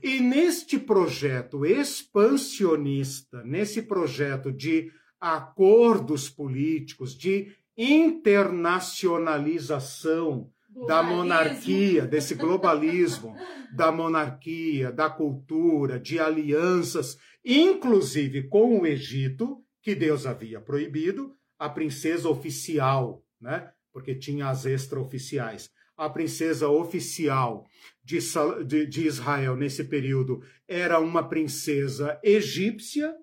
S1: E neste projeto expansionista, nesse projeto de acordos políticos, de internacionalização globalismo. da monarquia, desse globalismo, da monarquia, da cultura, de alianças, inclusive com o Egito, que Deus havia proibido, a princesa oficial, né? Porque tinha as extraoficiais a princesa oficial de, de, de Israel nesse período era uma princesa egípcia,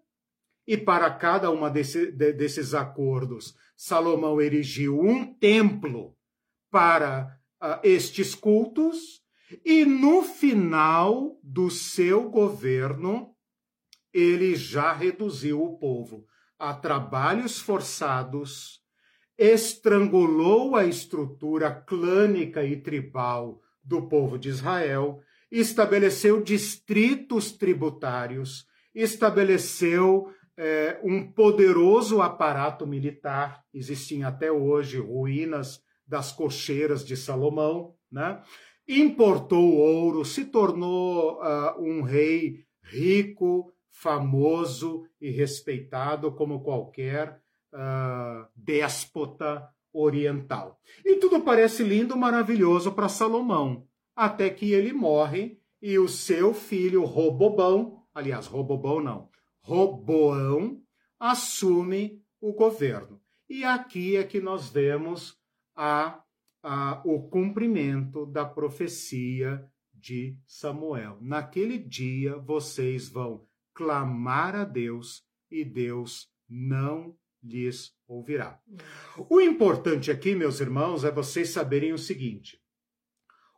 S1: e para cada uma desse, de, desses acordos, Salomão erigiu um templo para uh, estes cultos, e no final do seu governo, ele já reduziu o povo a trabalhos forçados estrangulou a estrutura clânica e tribal do povo de Israel, estabeleceu distritos tributários, estabeleceu é, um poderoso aparato militar, existem até hoje ruínas das cocheiras de Salomão, né? importou ouro, se tornou uh, um rei rico, famoso e respeitado como qualquer uh, déspota oriental. E tudo parece lindo, maravilhoso para Salomão, até que ele morre e o seu filho Robobão, aliás, Robobão não, Roboão, assume o governo. E aqui é que nós vemos a, a, o cumprimento da profecia de Samuel. Naquele dia vocês vão clamar a Deus e Deus não lhes ouvirá. O importante aqui, meus irmãos, é vocês saberem o seguinte: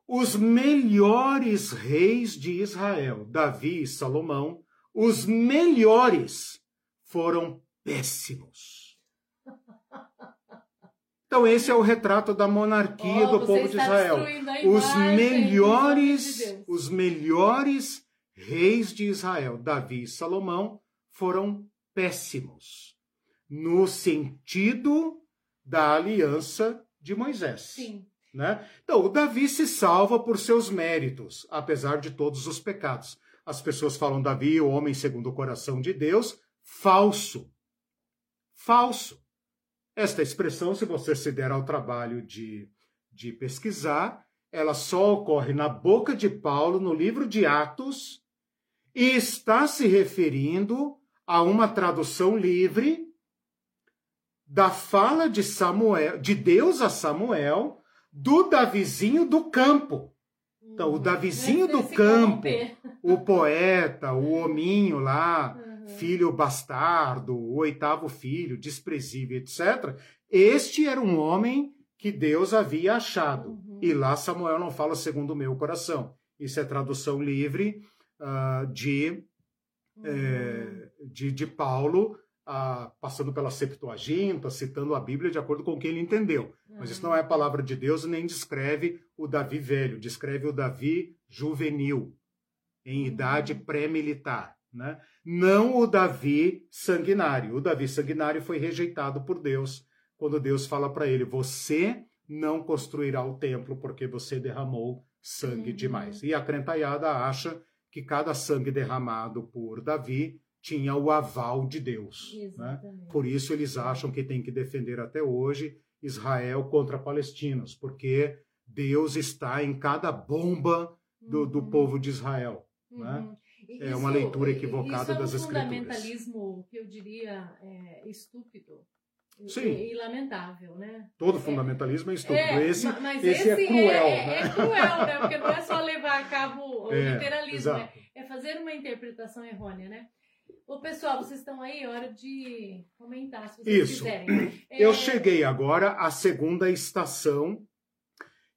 S1: os melhores reis de Israel, Davi e Salomão, os melhores foram péssimos. Então esse é o retrato da monarquia oh, do povo de Israel. Os melhores, de os melhores reis de Israel, Davi e Salomão, foram péssimos no sentido da aliança de Moisés. Sim. Né? Então, o Davi se salva por seus méritos, apesar de todos os pecados. As pessoas falam Davi, o homem segundo o coração de Deus, falso. Falso. Esta expressão, se você se der ao trabalho de, de pesquisar, ela só ocorre na boca de Paulo no livro de Atos e está se referindo a uma tradução livre da fala de Samuel, de Deus a Samuel, do Davizinho do campo. Então, o hum, Davizinho do campo, o poeta, o hominho lá, uhum. filho bastardo, o oitavo filho, desprezível, etc. Este era um homem que Deus havia achado. Uhum. E lá Samuel não fala segundo o meu coração. Isso é tradução livre uh, de, uhum. é, de, de, Paulo, uh, passando pela Septuaginta, citando a Bíblia de acordo com o que ele entendeu. Mas isso não é palavra de Deus, nem descreve o Davi velho, descreve o Davi juvenil, em idade uhum. pré-militar. Né? Não o Davi sanguinário. O Davi sanguinário foi rejeitado por Deus quando Deus fala para ele: Você não construirá o templo porque você derramou sangue uhum. demais. E a crentaiada acha que cada sangue derramado por Davi tinha o aval de Deus. Né? Por isso eles acham que tem que defender até hoje Israel contra palestinos, porque Deus está em cada bomba do, do uhum. povo de Israel. Né? Uhum. Né? É uma leitura equivocada das escrituras.
S2: Isso é um fundamentalismo que eu diria é, estúpido. Sim. E, e, lamentável, né?
S1: Todo é, fundamentalismo é estúpido. É, esse, mas esse, esse é cruel.
S2: É, né? é, cruel, né? Porque não é só levar a cabo o é, literalismo, né? é fazer uma interpretação errônea, né? Ô, pessoal, vocês estão aí, hora de comentar, se vocês Isso. quiserem.
S1: Eu cheguei agora à segunda estação,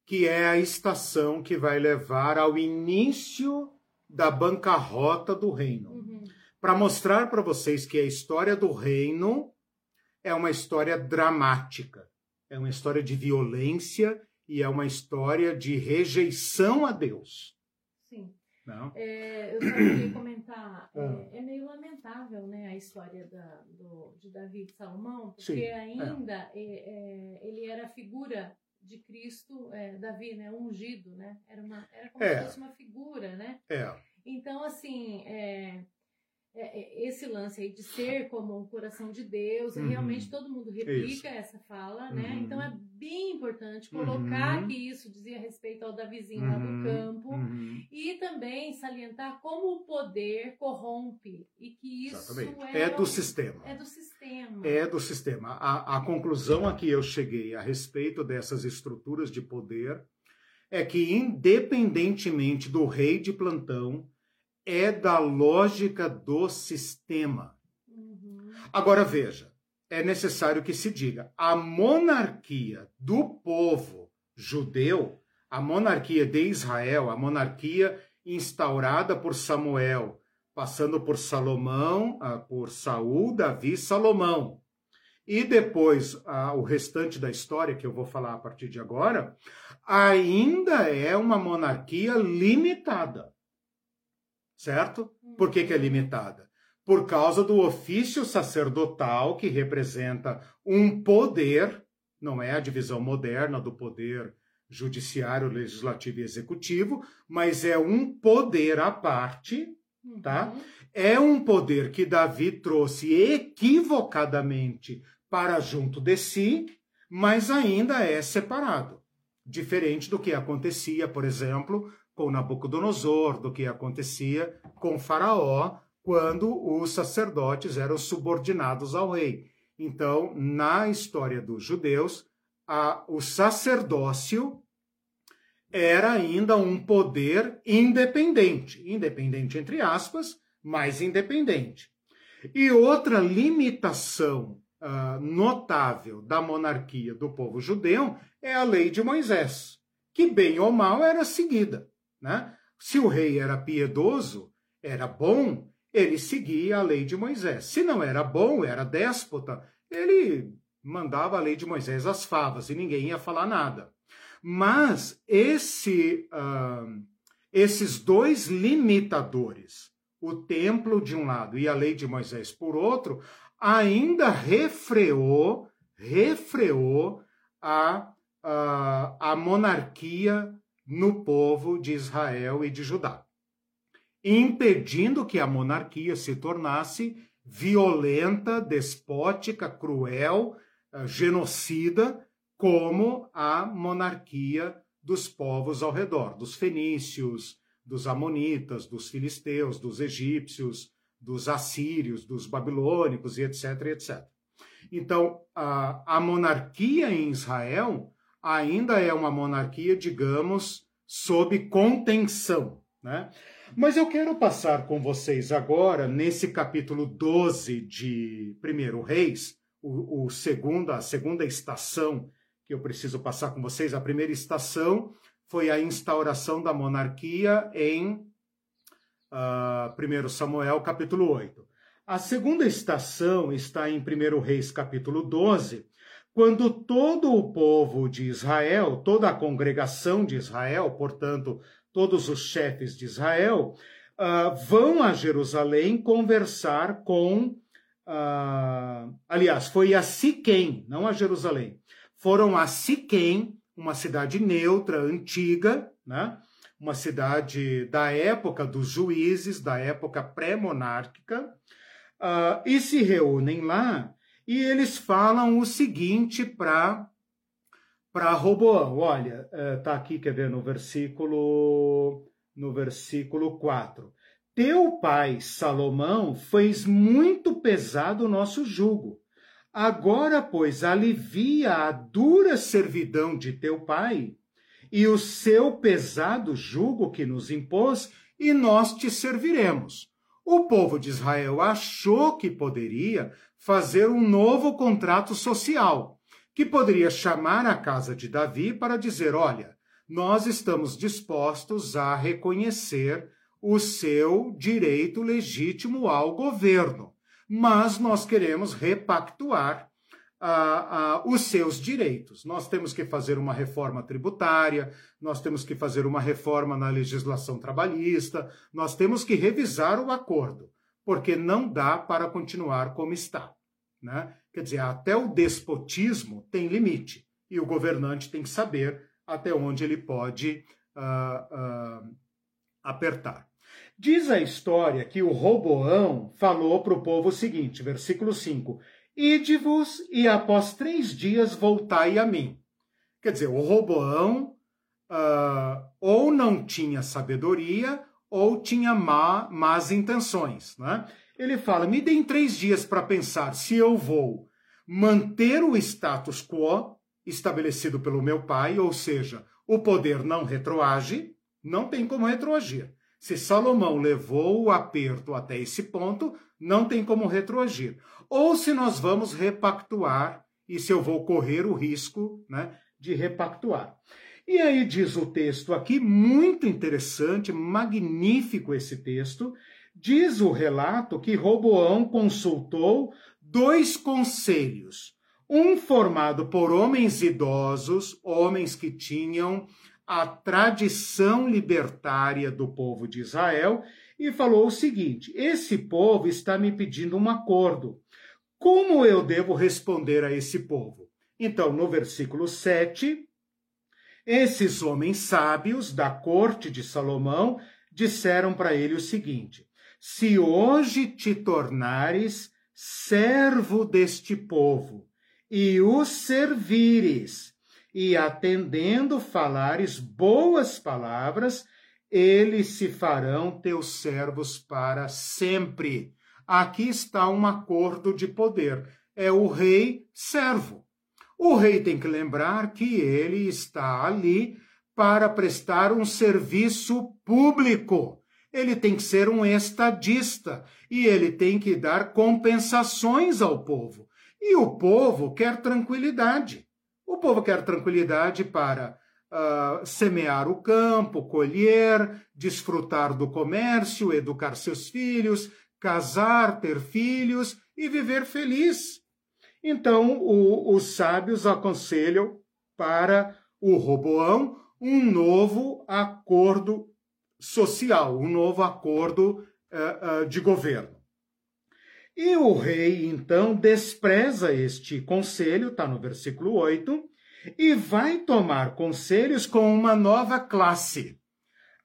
S1: que é a estação que vai levar ao início da bancarrota do reino. Uhum. Para mostrar para vocês que a história do reino é uma história dramática, é uma história de violência e é uma história de rejeição a Deus.
S2: Sim. Não? É, eu só queria comentar, é, ah. é, meio lamentável né, a história da, do, de Davi e Salomão, porque Sim, é. ainda é. ele era a figura de Cristo, é, Davi, né, ungido, né? Era, uma, era como se fosse uma figura, né?
S1: É.
S2: Então, assim, é, é, é, esse lance aí de ser como o coração de Deus, uhum. realmente todo mundo replica isso. essa fala, né? Uhum. Então é bem importante colocar uhum. que isso dizia respeito ao Davizinho lá do uhum. campo uhum. e também salientar como o poder corrompe e que isso
S1: é, é, do sistema.
S2: É do sistema.
S1: É do sistema. A, a conclusão a que eu cheguei a respeito dessas estruturas de poder é que, independentemente do rei de plantão, é da lógica do sistema. Uhum. Agora veja, é necessário que se diga: a monarquia do povo judeu, a monarquia de Israel, a monarquia instaurada por Samuel, passando por Salomão, ah, por Saul, Davi, Salomão. E depois o restante da história, que eu vou falar a partir de agora, ainda é uma monarquia limitada certo? Por que, que é limitada? Por causa do ofício sacerdotal, que representa um poder, não é a divisão moderna do poder judiciário, legislativo e executivo, mas é um poder à parte, tá? Uhum. É um poder que Davi trouxe equivocadamente para junto de si, mas ainda é separado. Diferente do que acontecia, por exemplo, com Nabucodonosor, do que acontecia com Faraó, quando os sacerdotes eram subordinados ao rei. Então, na história dos judeus, a, o sacerdócio era ainda um poder independente, independente entre aspas, mas independente. E outra limitação uh, notável da monarquia do povo judeu é a lei de Moisés, que bem ou mal era seguida. Né? Se o rei era piedoso, era bom, ele seguia a lei de Moisés. Se não era bom, era déspota, ele mandava a lei de Moisés às favas e ninguém ia falar nada. Mas esse, uh, esses dois limitadores, o templo de um lado e a lei de Moisés por outro, ainda refreou, refreou a, a, a monarquia no povo de Israel e de Judá, impedindo que a monarquia se tornasse violenta, despótica, cruel, eh, genocida, como a monarquia dos povos ao redor, dos fenícios, dos amonitas, dos filisteus, dos egípcios, dos assírios, dos babilônicos e etc, etc. Então, a, a monarquia em Israel ainda é uma monarquia, digamos, sob contenção, né? Mas eu quero passar com vocês agora, nesse capítulo 12 de 1 Reis, o, o segunda, a segunda estação que eu preciso passar com vocês. A primeira estação foi a instauração da monarquia em uh, ah, 1 Samuel, capítulo 8. A segunda estação está em 1 Reis, capítulo 12, quando todo o povo de Israel, toda a congregação de Israel, portanto, todos os chefes de Israel, uh, vão a Jerusalém conversar com. Uh, aliás, foi a Siquém, não a Jerusalém. Foram a Siquém, uma cidade neutra, antiga, né? uma cidade da época dos juízes, da época pré-monárquica, uh, e se reúnem lá e eles falam o seguinte para para Roboão. Olha, está eh, aqui, quer ver, no versículo, no versículo 4. Teu pai, Salomão, fez muito pesado o nosso jugo. Agora, pois, alivia a dura servidão de teu pai e o seu pesado jugo que nos impôs, e nós te serviremos. O povo de Israel achou que poderia fazer um novo contrato social que poderia chamar a casa de Davi para dizer: olha, nós estamos dispostos a reconhecer o seu direito legítimo ao governo, mas nós queremos repactuar os seus direitos. Nós temos que fazer uma reforma tributária, nós temos que fazer uma reforma na legislação trabalhista, nós temos que revisar o acordo, porque não dá para continuar como está. Né? Quer dizer, até o despotismo tem limite e o governante tem que saber até onde ele pode uh, uh, apertar. Diz a história que o Roboão falou para o povo o seguinte, versículo 5: Ide-vos e após três dias voltai a mim. Quer dizer, o Roboão uh, ou não tinha sabedoria ou tinha má, más intenções. Né? ele fala: me deem três dias para pensar se eu vou manter o status quo estabelecido pelo meu pai, ou seja, o poder não retroage, não tem como retroagir. Se Salomão levou o aperto até esse ponto, não tem como retroagir. Ou se nós vamos repactuar, e se eu vou correr o risco né, de repactuar. E aí diz o texto aqui, muito interessante, magnífico esse texto, Diz o relato que Roboão consultou dois conselhos, um formado por homens idosos, homens que tinham a tradição libertária do povo de Israel, e falou o seguinte: esse povo está me pedindo um acordo. Como eu devo responder a esse povo? Então, no versículo 7, esses homens sábios da corte de Salomão disseram para ele o seguinte: se hoje te tornares servo deste povo e os servires, e atendendo falares boas palavras, eles se farão teus servos para sempre. Aqui está um acordo de poder. É o rei servo. O rei tem que lembrar que ele está ali para prestar um serviço público ele tem que ser um estadista e ele tem que dar compensações ao povo. E o povo quer tranquilidade. O povo quer tranquilidade para uh, semear o campo, colher, desfrutar do comércio, educar seus filhos, casar, ter filhos e viver feliz. Então, o, os sábios aconselham para o Roboão um novo acordo social, um novo acordo uh, uh, de governo. E o rei, então, despreza este conselho, está no versículo 8, e vai tomar conselhos com uma nova classe,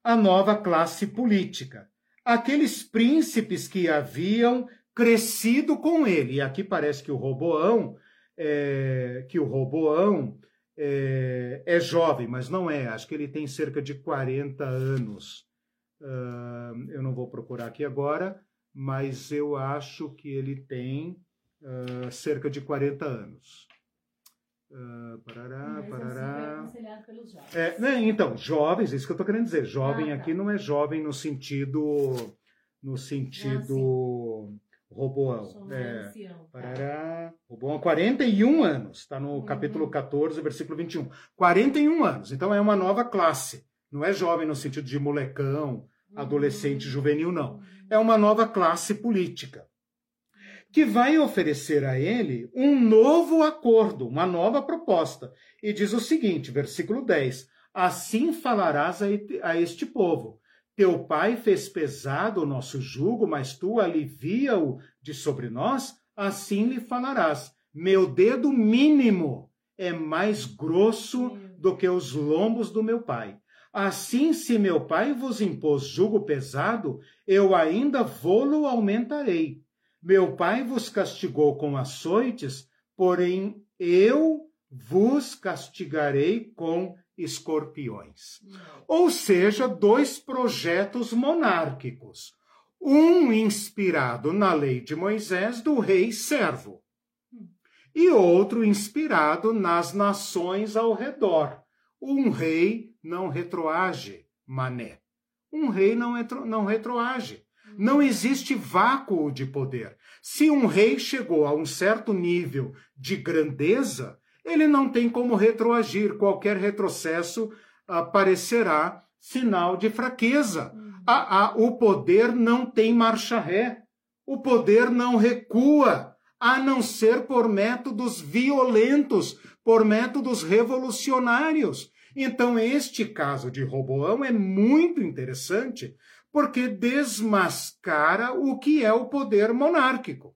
S1: a nova classe política. Aqueles príncipes que haviam crescido com ele. E aqui parece que o Roboão, é, que o Roboão é, é, jovem, mas não é. Acho que ele tem cerca de 40 anos. Uh, eu não vou procurar aqui agora, mas eu acho que ele tem uh, cerca de 40 anos. Uh, parará, Mas parará. Assim pelos jovens. É, né, então, jovens, isso que eu estou querendo dizer. Jovem ah, tá. aqui não é jovem no sentido. No sentido. Roboão. É, parará, Roboão, 41 anos. Está no uhum. capítulo 14, versículo 21. 41 anos. Então é uma nova classe. Não é jovem no sentido de molecão, uhum. adolescente, juvenil, não. Uhum. É uma nova classe política que vai oferecer a ele um novo acordo, uma nova proposta. E diz o seguinte, versículo 10: Assim falarás a este povo: Teu pai fez pesado o nosso jugo, mas tu alivia-o de sobre nós, assim lhe falarás: Meu dedo mínimo é mais grosso do que os lombos do meu pai. Assim, se meu pai vos impôs jugo pesado, eu ainda vou-lo aumentarei. Meu pai vos castigou com açoites, porém eu vos castigarei com escorpiões. Ou seja, dois projetos monárquicos. Um inspirado na lei de Moisés do rei servo, e outro inspirado nas nações ao redor. Um rei não retroage, mané. Um rei não, retro, não retroage. Não existe vácuo de poder. Se um rei chegou a um certo nível de grandeza, ele não tem como retroagir. Qualquer retrocesso aparecerá sinal de fraqueza. A, a, o poder não tem marcha ré. O poder não recua, a não ser por métodos violentos, por métodos revolucionários. Então, este caso de Roboão é muito interessante, porque desmascara o que é o poder monárquico.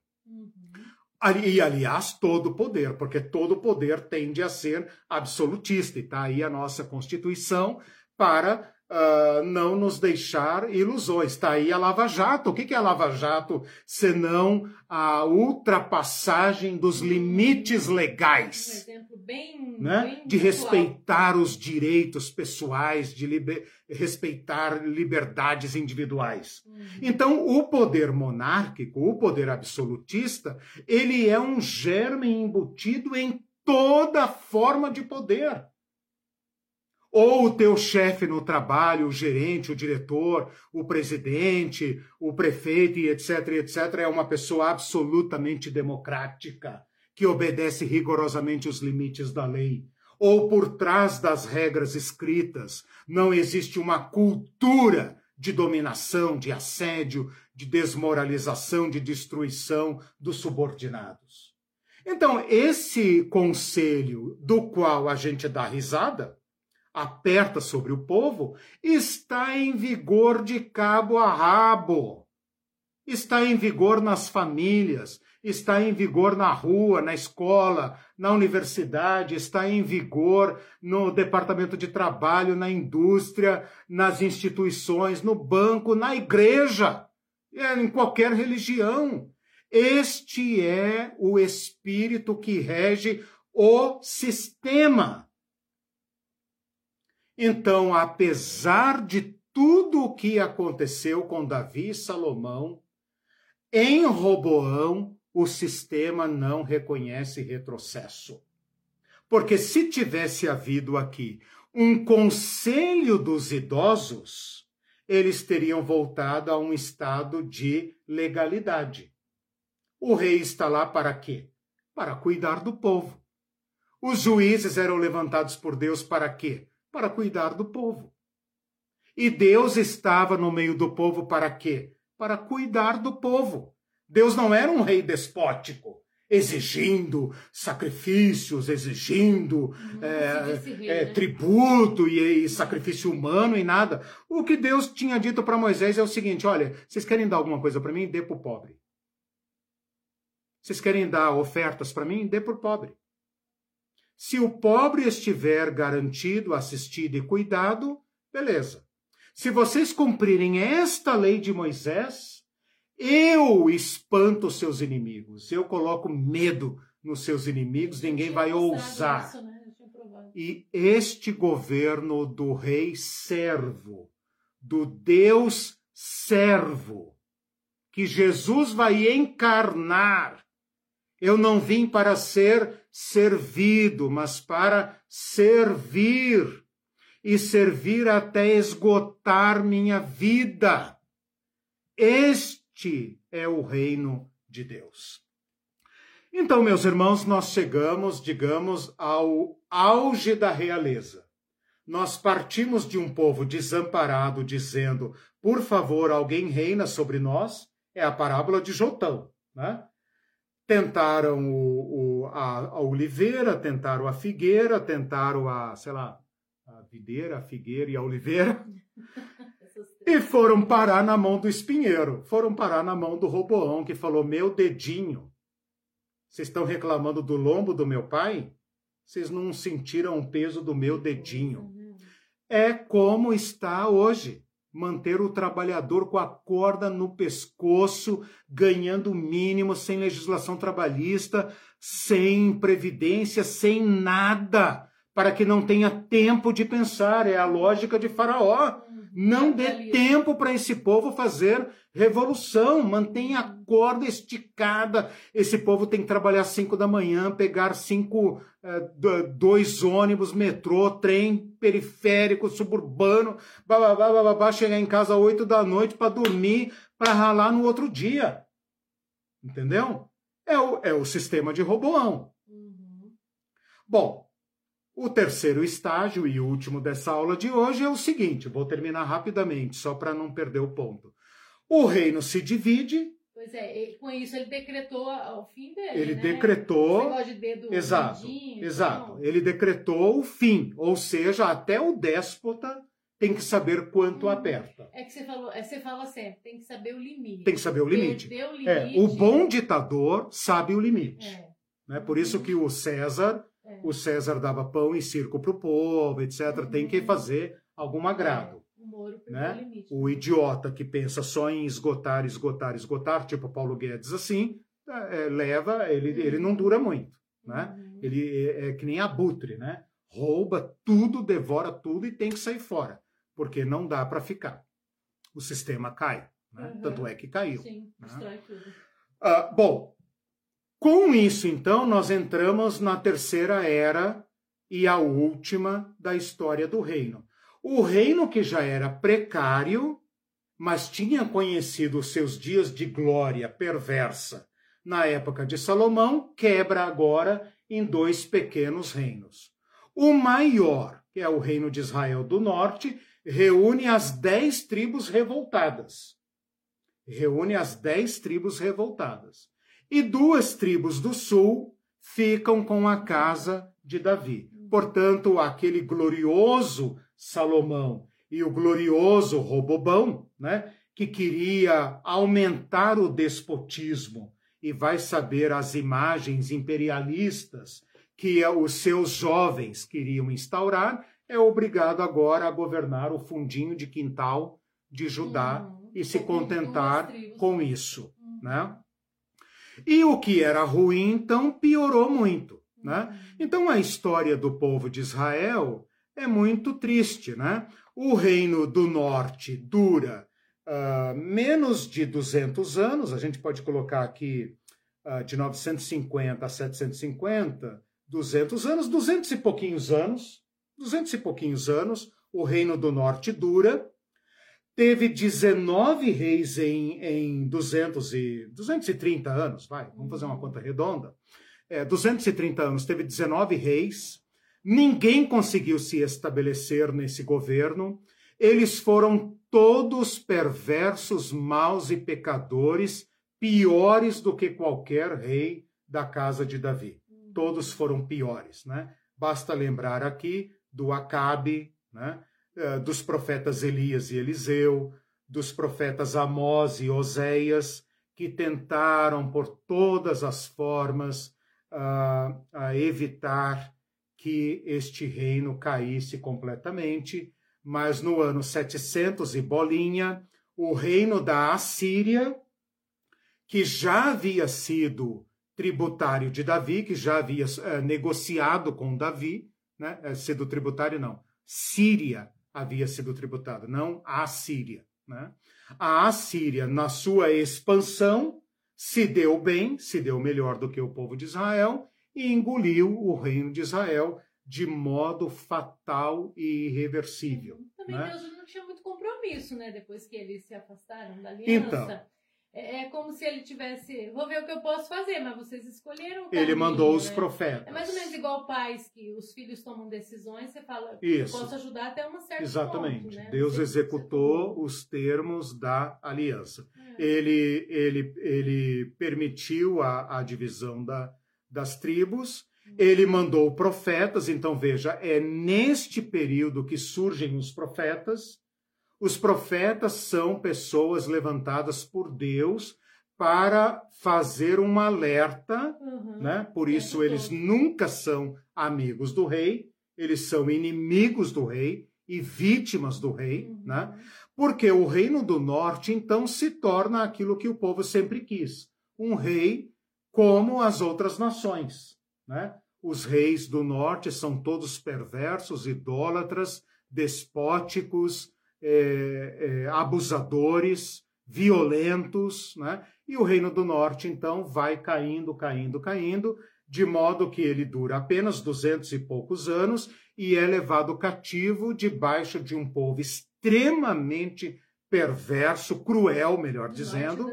S1: E, aliás, todo poder, porque todo poder tende a ser absolutista. E está aí a nossa Constituição para uh, não nos deixar ilusões. Está aí a Lava Jato. O que é a Lava Jato senão a ultrapassagem dos limites legais? Um exemplo bem, né? bem de respeitar os direitos pessoais, de liber... respeitar liberdades individuais. Uhum. Então, o poder monárquico, o poder absolutista, ele é um germe embutido em toda forma de poder ou o teu chefe no trabalho, o gerente, o diretor, o presidente, o prefeito e etc, etc, é uma pessoa absolutamente democrática, que obedece rigorosamente os limites da lei. Ou por trás das regras escritas não existe uma cultura de dominação, de assédio, de desmoralização, de destruição dos subordinados. Então, esse conselho do qual a gente dá risada, aperta sobre o povo, está em vigor de cabo a rabo. Está em vigor nas famílias, está em vigor na rua, na escola, na universidade, está em vigor no departamento de trabalho, na indústria, nas instituições, no banco, na igreja, é, em qualquer religião. Este é o espírito que rege o sistema. Então, apesar de tudo o que aconteceu com Davi e Salomão, em Roboão o sistema não reconhece retrocesso. Porque se tivesse havido aqui um conselho dos idosos, eles teriam voltado a um estado de legalidade. O rei está lá para quê? Para cuidar do povo. Os juízes eram levantados por Deus para quê? Para cuidar do povo. E Deus estava no meio do povo para quê? Para cuidar do povo. Deus não era um rei despótico, exigindo sacrifícios, exigindo é, é, tributo e, e, sacrifício humano e nada. O que Deus tinha dito para Moisés é o seguinte: olha, vocês querem dar alguma coisa para mim? Dê para o pobre. Vocês querem dar ofertas para mim? Dê para o pobre. Se o pobre estiver garantido, assistido e cuidado, beleza. Se vocês cumprirem esta lei de Moisés, eu espanto os seus inimigos, eu coloco medo nos seus inimigos, ninguém vai ousar. Isso, né? e este governo do rei servo, do Deus servo, que Jesus vai encarnar. Eu não vim para ser servido, mas para servir e servir até esgotar minha vida. Este é o reino de Deus. Então, meus irmãos, nós chegamos, digamos, ao auge da realeza. Nós partimos de um povo desamparado, dizendo: por favor, alguém reina sobre nós. É a parábola de Jotão. Né? Tentaram o, a, a oliveira, tentaram a figueira, tentaram a, sei lá, a videira, a figueira e a oliveira. e foram parar na mão do espinheiro. Foram parar na mão do Roboão, que falou: Meu dedinho vocês estão reclamando do lombo do meu pai? Vocês não sentiram o peso do meu dedinho. É como está hoje. Manter o trabalhador com a corda no pescoço, ganhando o mínimo, sem legislação trabalhista, sem previdência, sem nada, para que não tenha tempo de pensar. É a lógica de Faraó. Não dê tempo para esse povo fazer revolução. Mantenha a corda esticada. Esse povo tem que trabalhar cinco da manhã, pegar cinco, eh, dois ônibus, metrô, trem periférico, suburbano, bababá, bababá, chegar em casa oito da noite para dormir, para ralar no outro dia. Entendeu? É o, é o sistema de Roboão. Uhum. Bom, o terceiro estágio e último dessa aula de hoje é o seguinte: vou terminar rapidamente, só para não perder o ponto. O reino se divide.
S2: Pois é, ele, com isso ele decretou o fim dele.
S1: Ele
S2: né?
S1: decretou.
S2: De dedo
S1: exato, exato. Então... Ele decretou o fim, ou seja, até o déspota tem que saber quanto hum, aperta.
S2: É que você falou, é, você fala sempre, tem que saber o limite.
S1: Tem que saber o limite.
S2: o limite.
S1: É, o bom ditador sabe o limite. É. Né? Por isso que o César é. O César dava pão e circo para o povo, etc. Uhum. Tem que fazer algum agrado. É.
S2: O, Moro
S1: né? o, limite, o idiota que pensa só em esgotar, esgotar, esgotar, tipo Paulo Guedes assim, é, leva, ele, uhum. ele não dura muito. Né? Uhum. Ele é, é que nem abutre, né? rouba tudo, devora tudo e tem que sair fora, porque não dá para ficar. O sistema cai. Né? Uhum. Tanto é que caiu.
S2: Sim,
S1: né? tudo. Uh, bom, com isso, então, nós entramos na terceira era e a última da história do reino. O reino que já era precário, mas tinha conhecido os seus dias de glória perversa na época de Salomão, quebra agora em dois pequenos reinos. O maior, que é o reino de Israel do norte, reúne as dez tribos revoltadas. Reúne as dez tribos revoltadas e duas tribos do sul ficam com a casa de Davi. Portanto, aquele glorioso Salomão e o glorioso Robobão, né, que queria aumentar o despotismo e vai saber as imagens imperialistas que os seus jovens queriam instaurar, é obrigado agora a governar o fundinho de quintal de Judá uhum. e se contentar com isso, uhum. né? E o que era ruim, então, piorou muito. Né? Uhum. Então, a história do povo de Israel é muito triste. Né? O reino do norte dura uh, menos de 200 anos, a gente pode colocar aqui uh, de 950 a 750, 200 anos, 200 e pouquinhos anos, 200 e pouquinhos anos, o reino do norte dura, teve 19 reis em, em 200 e, 230 anos, vai, vamos fazer uma conta redonda. É, 230 anos, teve 19 reis, ninguém conseguiu se estabelecer nesse governo, eles foram todos perversos, maus e pecadores, piores do que qualquer rei da casa de Davi. Todos foram piores, né? Basta lembrar aqui do Acabe, né? Eh, dos profetas Elias e Eliseu, dos profetas Amós e Oséias, que tentaram por todas as formas uh, uh, evitar que este reino caísse completamente, mas no ano 700 e bolinha, o reino da Assíria, que já havia sido tributário de Davi, que já havia uh, negociado com Davi, né? É, sido tributário, não. Síria havia sido tributada, não a Síria. Né? A Assíria, na sua expansão, se deu bem, se deu melhor do que o povo de Israel e engoliu o reino de Israel de modo fatal e irreversível.
S2: Também
S1: né?
S2: Deus não tinha muito compromisso, né? Depois que eles se afastaram da aliança.
S1: Então,
S2: é, é como se ele tivesse, vou ver o que eu posso fazer, mas vocês escolheram o
S1: caminho, Ele mandou os
S2: né?
S1: profetas.
S2: É mais ou menos igual pais que os filhos tomam decisões, você fala,
S1: Isso.
S2: eu posso ajudar até uma certa
S1: Exatamente.
S2: Ponto, né?
S1: Deus executou os termos da aliança. É. Ele, ele, ele permitiu a, a divisão da, das tribos, hum. ele mandou profetas, então veja, é neste período que surgem os profetas, os profetas são pessoas levantadas por Deus para fazer um alerta, uhum. né? Por isso eles nunca são amigos do rei, eles são inimigos do rei e vítimas do rei, uhum. né? Porque o reino do norte então se torna aquilo que o povo sempre quis, um rei como as outras nações, né? Os reis do norte são todos perversos, idólatras, despóticos, é, é, abusadores, violentos, né? E o Reino do Norte, então, vai caindo, caindo, caindo, de modo que ele dura apenas duzentos e poucos anos e é levado cativo debaixo de um povo extremamente perverso, cruel, melhor do dizendo,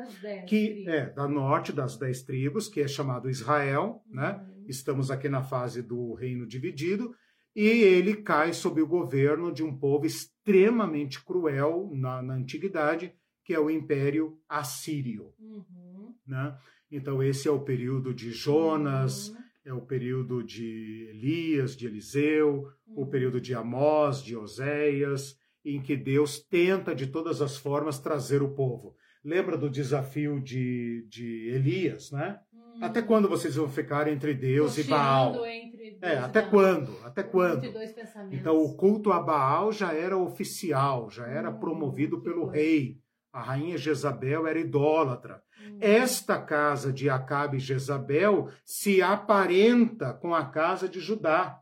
S1: que é da norte das dez tribos, que é chamado Israel, né? Uhum. Estamos aqui na fase do reino dividido e ele cai sob o governo de um povo extremamente cruel na, na antiguidade, que é o Império Assírio. Uhum. Né? Então, esse é o período de Jonas, uhum. é o período de Elias, de Eliseu, uhum. o período de Amós, de Oséias, em que Deus tenta de todas as formas trazer o povo. Lembra do desafio de, de Elias, né? Até quando vocês vão ficar entre Deus e Baal? É, até quando? Até quando? Então o culto a Baal já era oficial, já era hum, promovido pelo rei. A rainha Jezabel era idólatra. Hum. Esta casa de Acabe e Jezabel se aparenta com a casa de Judá,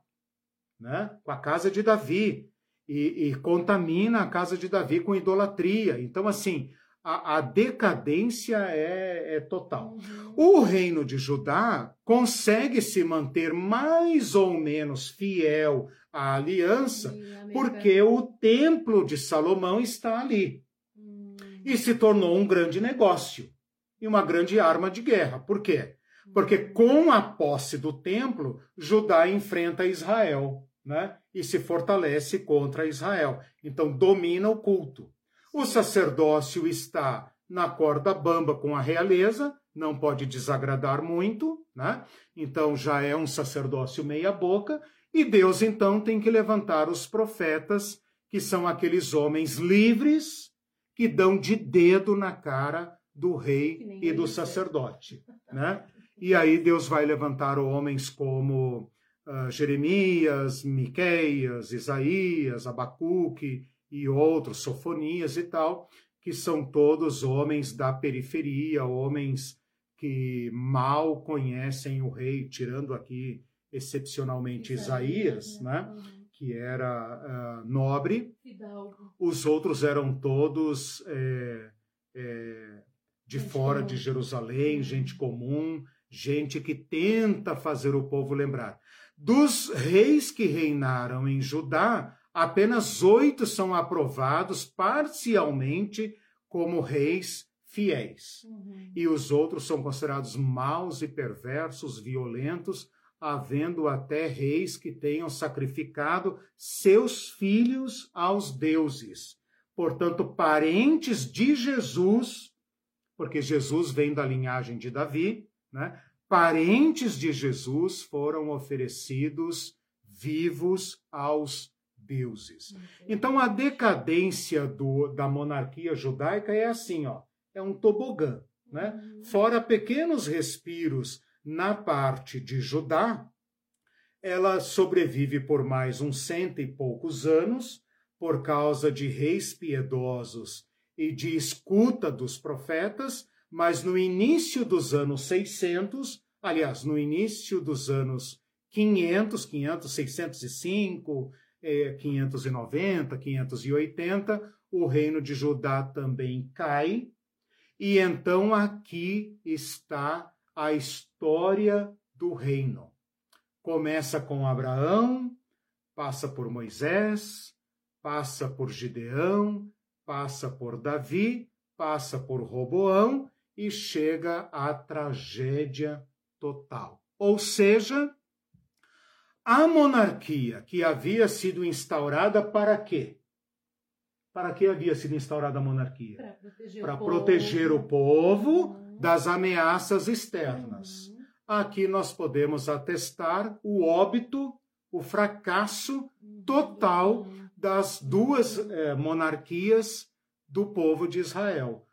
S1: né? com a casa de Davi, e, e contamina a casa de Davi com idolatria. Então, assim, a, a decadência é, é total. Uhum. O reino de Judá consegue se manter mais ou menos fiel à aliança, porque o templo de Salomão está ali. Uhum. E se tornou um grande negócio e uma grande arma de guerra. Por quê? Porque hum. com a posse do templo, Judá enfrenta Israel. Né? E se fortalece contra Israel. Então domina o culto. O sacerdócio está na corda bamba com a realeza, não pode desagradar muito, né? Então já é um sacerdócio meia-boca, e Deus então tem que levantar os profetas, que são aqueles homens livres que dão de dedo na cara do rei e do sacerdote, né? E aí Deus vai levantar homens como uh, Jeremias, Miqueias, Isaías, Abacuque, e outros, Sofonias e tal, que são todos homens da periferia, homens que mal conhecem o rei, tirando aqui excepcionalmente Isaías, Isaías né? Uhum. que era uh, nobre. Fidalgo. Os outros eram todos é, é, de gente fora comum. de Jerusalém, gente comum, gente que tenta fazer o povo lembrar. Dos reis que reinaram em Judá, apenas oito são aprovados parcialmente como reis fiéis. Uhum. E os outros são considerados maus e perversos, violentos, havendo até reis que tenham sacrificado seus filhos aos deuses. Portanto, parentes de Jesus, porque Jesus vem da linhagem de Davi, né? Parentes de Jesus foram oferecidos vivos aos deuses. Então a decadência do, da monarquia judaica é assim, ó, é um tobogã, né? Uhum. Fora pequenos respiros na parte de Judá, ela sobrevive por mais uns cento e poucos anos por causa de reis piedosos e de escuta dos profetas, mas no início dos anos 600, aliás, no início dos anos 500, 500, 605, 590, 580, o reino de Judá também cai. E então aqui está a história do reino. Começa com Abraão, passa por Moisés, passa por Gideão, passa por Davi, passa por Roboão e chega à tragédia total. Ou seja, a monarquia que havia sido instaurada para quê? Para que havia sido instaurada a monarquia?
S2: Para proteger,
S1: para
S2: o,
S1: proteger
S2: povo.
S1: o povo
S2: Uhum.
S1: das ameaças externas.
S2: Uhum.
S1: Aqui nós podemos atestar o óbito, o fracasso
S2: Uhum.
S1: total
S2: Uhum.
S1: das duas eh, monarquias do povo de Israel.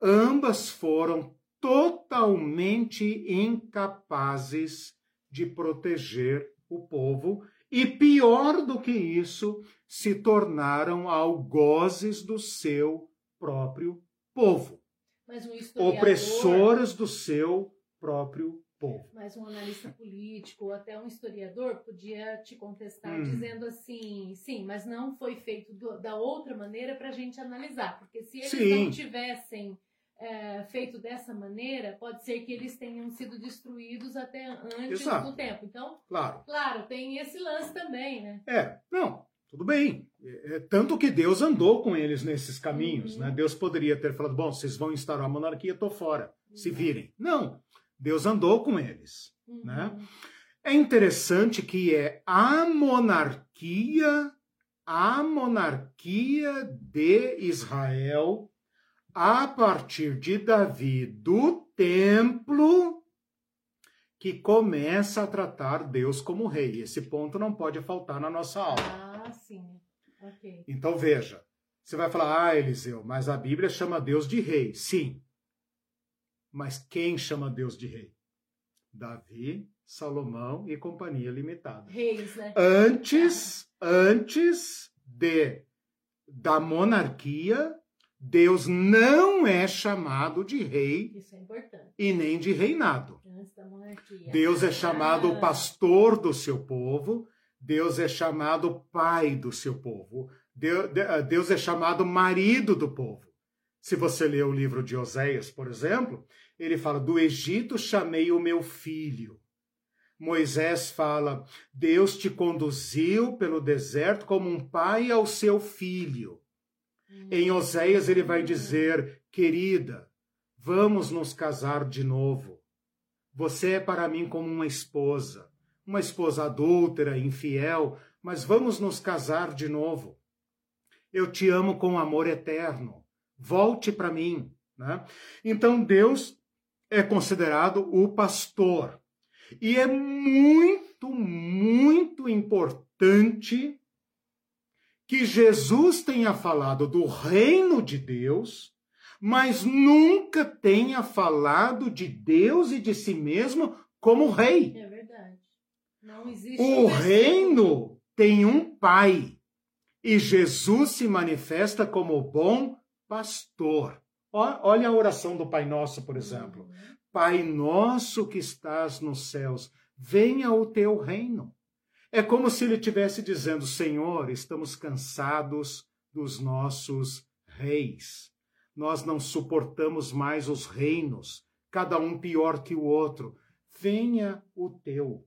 S1: Ambas foram totalmente incapazes de proteger o povo e, pior do que isso, se tornaram algozes do seu próprio povo,
S2: um historiador,
S1: opressores do seu próprio povo.
S2: Mas um analista político ou até um historiador podia te contestar
S1: Hum.
S2: dizendo assim, sim, mas não foi feito do- da outra maneira para a gente analisar, porque se eles
S1: Sim.
S2: não tivessem é, feito dessa maneira, pode ser que eles tenham sido destruídos até antes
S1: Exato.
S2: do tempo. Então,
S1: Claro.
S2: claro, tem esse lance também, né?
S1: É, não, tudo bem. É, é, tanto que Deus andou com eles nesses caminhos,
S2: Uhum.
S1: né? Deus poderia ter falado, bom, vocês vão instaurar a monarquia, tô fora, se virem. Não, Deus andou com eles.
S2: Uhum.
S1: Né? É interessante que é a monarquia, a monarquia de Israel, a partir de Davi, do templo, que começa a tratar Deus como rei. Esse ponto não pode faltar na nossa aula.
S2: Ah, sim. Ok.
S1: Então veja, você vai falar, ah, Eliseu, mas a Bíblia chama Deus de rei. Sim. Mas quem chama Deus de rei? Davi, Salomão e Companhia Limitada.
S2: Reis, né?
S1: Antes, antes de da monarquia, Deus não é chamado de rei
S2: é
S1: e nem de reinado.
S2: Monarquia.
S1: Deus é chamado
S2: Ah.
S1: pastor do seu povo, Deus é chamado pai do seu povo, eh, Deus é chamado marido do povo. Se você ler o livro de Oséias, por exemplo, ele fala: Do Egito chamei o meu filho. Moisés fala: Deus te conduziu pelo deserto como um pai ao seu filho. Em Oséias ele vai dizer: Querida, vamos nos casar de novo. Você é para mim como uma esposa, uma esposa adúltera, infiel, mas vamos nos casar de novo. Eu te amo com amor eterno. Volte para mim. Né? Então Deus é considerado o pastor. E é muito, muito importante que Jesus tenha falado do reino de Deus, mas nunca tenha falado de Deus e de si mesmo como rei.
S2: É verdade. Não existe.
S1: O reino tem um pai e Jesus se manifesta como bom pastor. Olha a oração do Pai Nosso, por exemplo.
S2: Uhum.
S1: Pai nosso que estás nos céus, venha o teu reino. É como se ele estivesse dizendo: Senhor, estamos cansados dos nossos reis. Nós não suportamos mais os reinos, cada um pior que o outro. Venha o teu.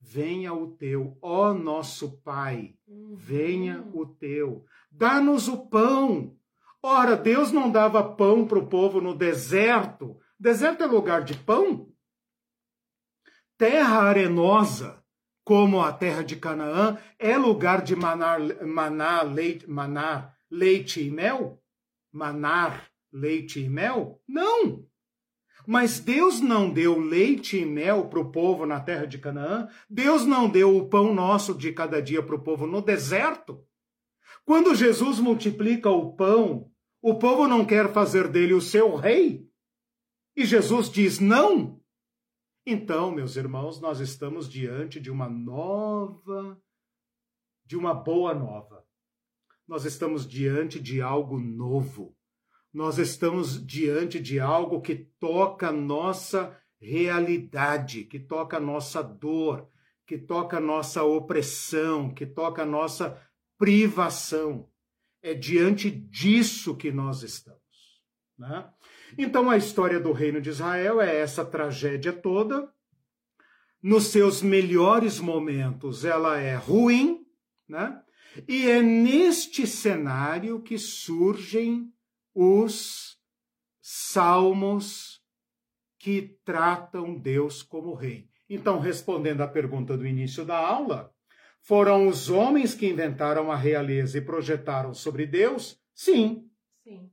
S1: Venha o teu, ó nosso Pai,
S2: Uhum.
S1: venha o teu. Dá-nos o pão. Ora, Deus não dava pão para o povo no deserto. Deserto é lugar de pão? Terra arenosa, como a terra de Canaã, é lugar de manar, maná, leite, manar, leite e mel? Manar, leite e mel? Não! Mas Deus não deu leite e mel para o povo na terra de Canaã. Deus não deu o pão nosso de cada dia para o povo no deserto. Quando Jesus multiplica o pão, o povo não quer fazer dele o seu rei. E Jesus diz não. Então, meus irmãos, nós estamos diante de uma nova, de uma boa nova. Nós estamos diante de algo novo nós estamos diante de algo que toca nossa realidade, que toca a nossa dor, que toca a nossa opressão, que toca a nossa privação. É diante disso que nós estamos. Né? Então, a história do reino de Israel é essa tragédia toda. Nos seus melhores momentos, ela é ruim, né? E é neste cenário que surgem os salmos que tratam Deus como rei. Então, respondendo à pergunta do início da aula, foram os homens que inventaram a realeza e projetaram sobre Deus? Sim.
S2: Sim.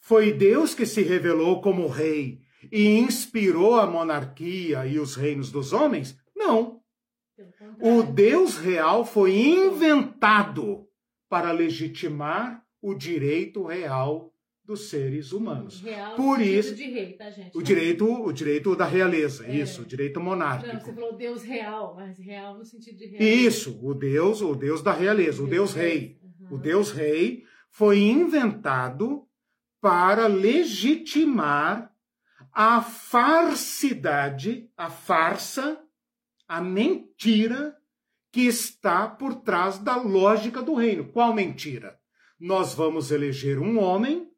S1: Foi Deus que se revelou como rei e inspirou a monarquia e os reinos dos homens? Não. O Deus real foi inventado para legitimar o direito real dos seres humanos.
S2: Real
S1: Por isso,
S2: de rei, tá, gente?
S1: o direito, o direito da realeza, é. isso, o direito monárquico.
S2: Não, você falou Deus real, mas real no sentido de
S1: rei. Isso, o Deus, o Deus da realeza, o Deus, Deus rei. Uhum. O Deus rei foi inventado para legitimar a farsidade, a farsa, a mentira que está por trás da lógica do reino. Qual mentira? Nós vamos eleger um homem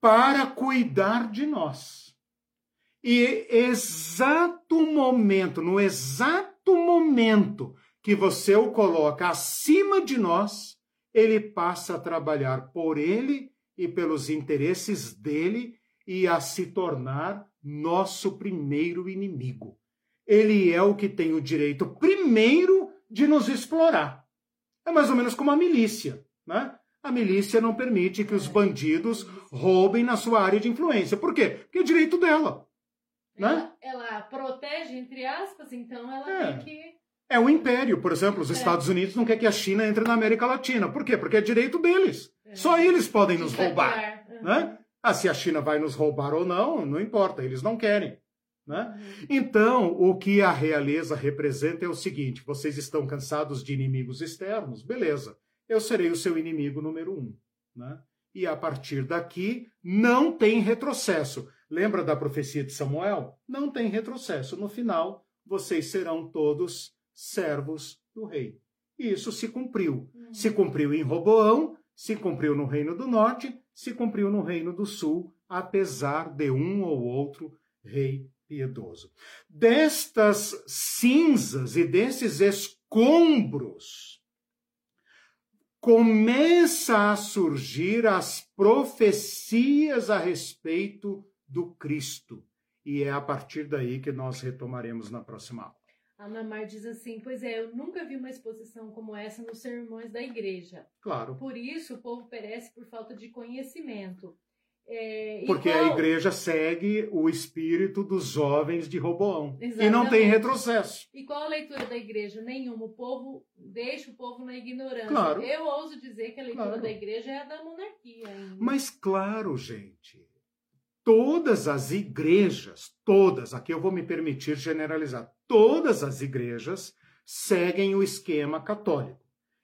S1: para cuidar de nós. E exato momento, no exato momento que você o coloca acima de nós, ele passa a trabalhar por ele e pelos interesses dele e a se tornar nosso primeiro inimigo. Ele é o que tem o direito primeiro de nos explorar. É mais ou menos como a milícia, né? A milícia não permite que os bandidos roubem na sua área de influência. Por quê? Porque é direito dela.
S2: Né? Ela, ela protege, entre aspas, então ela é. tem que
S1: é o império, por exemplo, os é. Estados Unidos não quer que a China entre na América Latina. Por quê? Porque é direito deles. É. Só eles podem nos roubar. Uhum. Né? Ah, se a China vai nos roubar ou não, não importa, eles não querem. Né? Uhum. Então, o que a realeza representa é o seguinte: vocês estão cansados de inimigos externos? Beleza, eu serei o seu inimigo número um. Né? E a partir daqui, não tem retrocesso. Lembra da profecia de Samuel? Não tem retrocesso. No final, vocês serão todos servos do rei. E isso se cumpriu. Uhum. Se cumpriu em Roboão, se cumpriu no Reino do Norte, se cumpriu no Reino do Sul, apesar de um ou outro rei piedoso. Destas cinzas e desses escombros começa a surgir as profecias a respeito do Cristo. E é a partir daí que nós retomaremos na próxima aula.
S2: A Namar diz assim: Pois é, eu nunca vi uma exposição como essa nos sermões da igreja.
S1: Claro.
S2: Por isso o povo perece por falta de conhecimento.
S1: É, Porque qual... a igreja segue o espírito dos jovens de Roboão. Exatamente. E não tem retrocesso.
S2: E qual a leitura da igreja? Nenhuma. O povo deixa o povo na ignorância.
S1: Claro.
S2: Eu ouso dizer que a leitura claro. da igreja é a da monarquia. Ainda.
S1: Mas claro, gente todas as igrejas, todas, aqui eu vou me permitir generalizar, todas as igrejas seguem o esquema católico.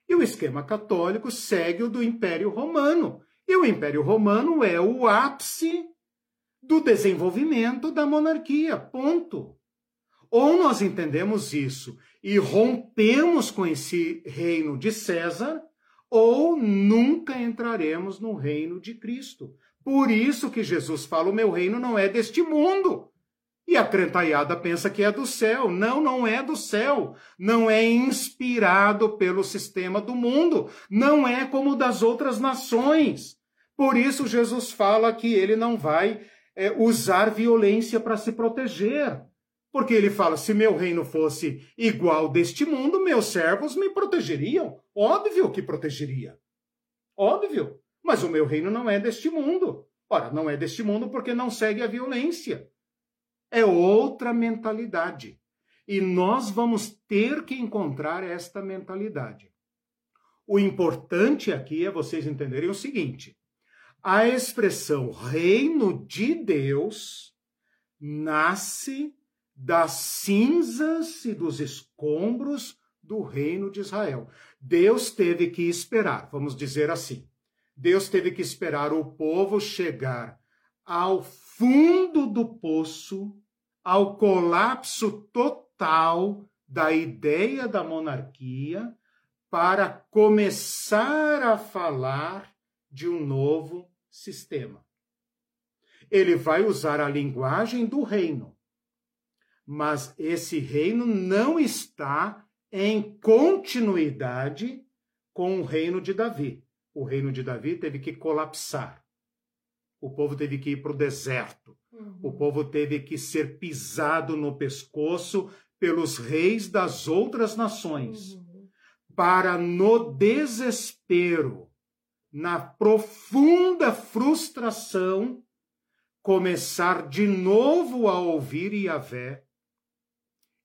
S1: E o esquema católico segue o do Império Romano. E o Império Romano é o ápice do desenvolvimento da monarquia. Ponto. Ou nós entendemos isso e rompemos com esse reino de César, ou nunca entraremos no reino de Cristo. Por isso que Jesus fala: o meu reino não é deste mundo. E a crentaiada pensa que é do céu. Não, não é do céu. Não é inspirado pelo sistema do mundo. Não é como das outras nações. Por isso, Jesus fala que ele não vai é, usar violência para se proteger. Porque ele fala: se meu reino fosse igual deste mundo, meus servos me protegeriam. Óbvio que protegeria. Óbvio. Mas o meu reino não é deste mundo. Ora, não é deste mundo porque não segue a violência. É outra mentalidade. E nós vamos ter que encontrar esta mentalidade. O importante aqui é vocês entenderem o seguinte: a expressão reino de Deus nasce das cinzas e dos escombros do reino de Israel. Deus teve que esperar, vamos dizer assim. Deus teve que esperar o povo chegar ao fundo do poço, ao colapso total da ideia da monarquia, para começar a falar de um novo sistema. Ele vai usar a linguagem do reino, mas esse reino não está em continuidade com o reino de Davi. O reino de Davi teve que colapsar. O povo teve que ir para o deserto. Uhum. O povo teve que ser pisado no pescoço pelos reis das outras nações. Uhum. Para, no desespero, na profunda frustração, começar de novo a ouvir Yahvé.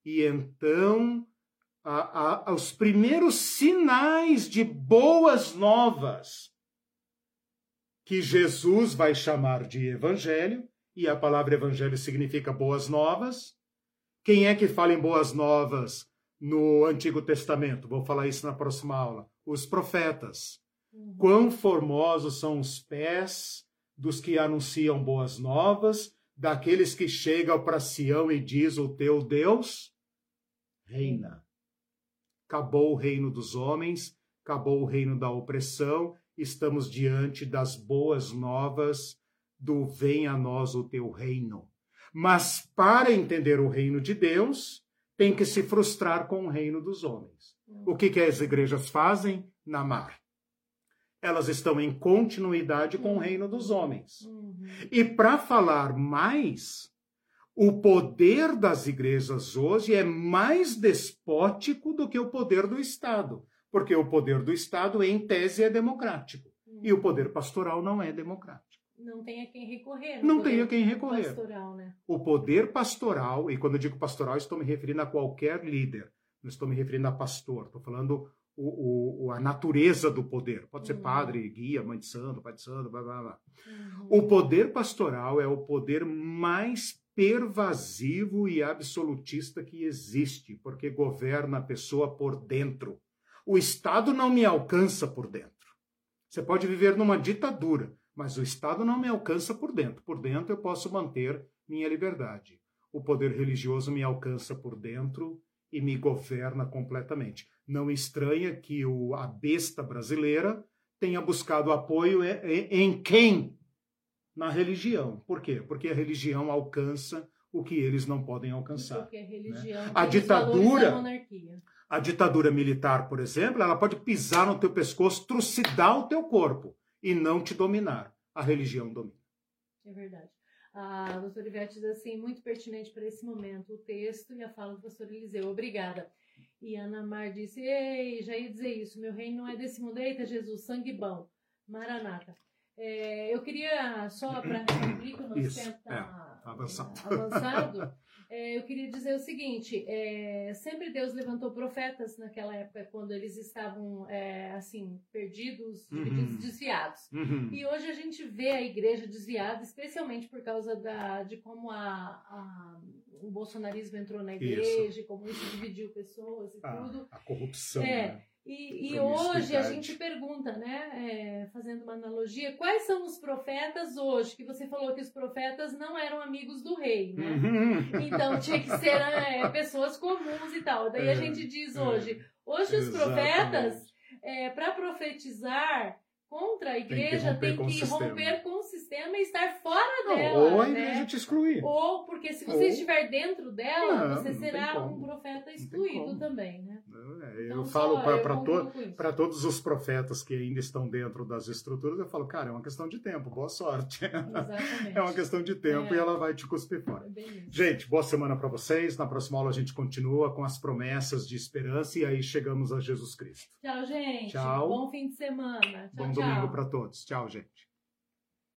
S1: E então, a, a, os primeiros sinais de boas novas que Jesus vai chamar de evangelho, e a palavra evangelho significa boas novas. Quem é que fala em boas novas no Antigo Testamento? Vou falar isso na próxima aula. Os profetas. Uhum. Quão formosos são os pés dos que anunciam boas novas, daqueles que chegam para Sião e diz o teu Deus reina. Acabou o reino dos homens, acabou o reino da opressão, estamos diante das boas novas do vem a nós o teu reino. Mas para entender o reino de Deus, tem que se frustrar com o reino dos homens. O que, que as igrejas fazem? Namar. Elas estão em continuidade com o reino dos homens. Uhum. E para falar mais, o poder das igrejas hoje é mais despótico do que o poder do Estado porque o poder do Estado, em tese, é democrático. E o poder pastoral não é democrático.
S2: Não tem a quem recorrer.
S1: Não tem a quem recorrer.
S2: Pastoral, né?
S1: O poder pastoral, e quando eu digo pastoral, estou me referindo a qualquer líder. Não estou me referindo a pastor. Estou falando o, o, a natureza do poder. Pode ser uhum. padre, guia, mãe de santo, pai de santo, blá, blá, blá. Uhum. O poder pastoral é o poder mais pervasivo e absolutista que existe, porque governa a pessoa por dentro. O Estado não me alcança por dentro. Você pode viver numa ditadura, mas o Estado não me alcança por dentro. Por dentro eu posso manter minha liberdade. O poder religioso me alcança por dentro e me governa completamente. Não estranha que o, a besta brasileira tenha buscado apoio em quem? Na religião. Por quê? Porque a religião alcança o que eles não podem alcançar.
S2: Porque a religião
S1: né? a ditadura, a ditadura militar, por exemplo, ela pode pisar no teu pescoço, trucidar o teu corpo e não te dominar. A religião domina.
S2: É verdade. A doutora Ivete diz assim, muito pertinente para esse momento, o texto e a fala do pastor Eliseu. Obrigada. E Ana Mar disse, ei, já ia dizer isso, meu reino não é desse mundo. Eita, Jesus, sangue bom. Maranata. É, eu queria, só para cumprir que o nosso tempo está
S1: é, avançado.
S2: É, avançado é, eu queria dizer o seguinte: é, sempre Deus levantou profetas naquela época, quando eles estavam é, assim perdidos, uhum. desviados. Uhum. E hoje a gente vê a igreja desviada, especialmente por causa da, de como a, a o bolsonarismo entrou na igreja, isso. como isso dividiu pessoas e
S1: a,
S2: tudo.
S1: A corrupção.
S2: É. Né? E, e hoje a gente pergunta, né, é, fazendo uma analogia, quais são os profetas hoje? Que você falou que os profetas não eram amigos do rei, né? Uhum. Então tinha que ser é, pessoas comuns e tal. Daí a é, gente diz é. hoje, hoje os profetas, é, para profetizar, contra a igreja tem que romper, tem que com, romper com, o sistema e estar fora não, dela.
S1: Ou a
S2: né?
S1: igreja te excluir.
S2: Ou porque se você ou... estiver dentro dela, não, você será um profeta excluído também, né?
S1: Eu falo para to, todos os profetas que ainda estão dentro das estruturas, eu falo, cara, é uma questão de tempo, boa sorte.
S2: Exatamente.
S1: é uma questão de tempo é. e ela vai te cuspir fora. É gente, boa semana para vocês. Na próxima aula a gente continua com as promessas de esperança e aí chegamos a Jesus Cristo.
S2: Tchau, gente. Tchau. Bom fim de semana. Tchau,
S1: Bom
S2: tchau.
S1: domingo para todos. Tchau, gente.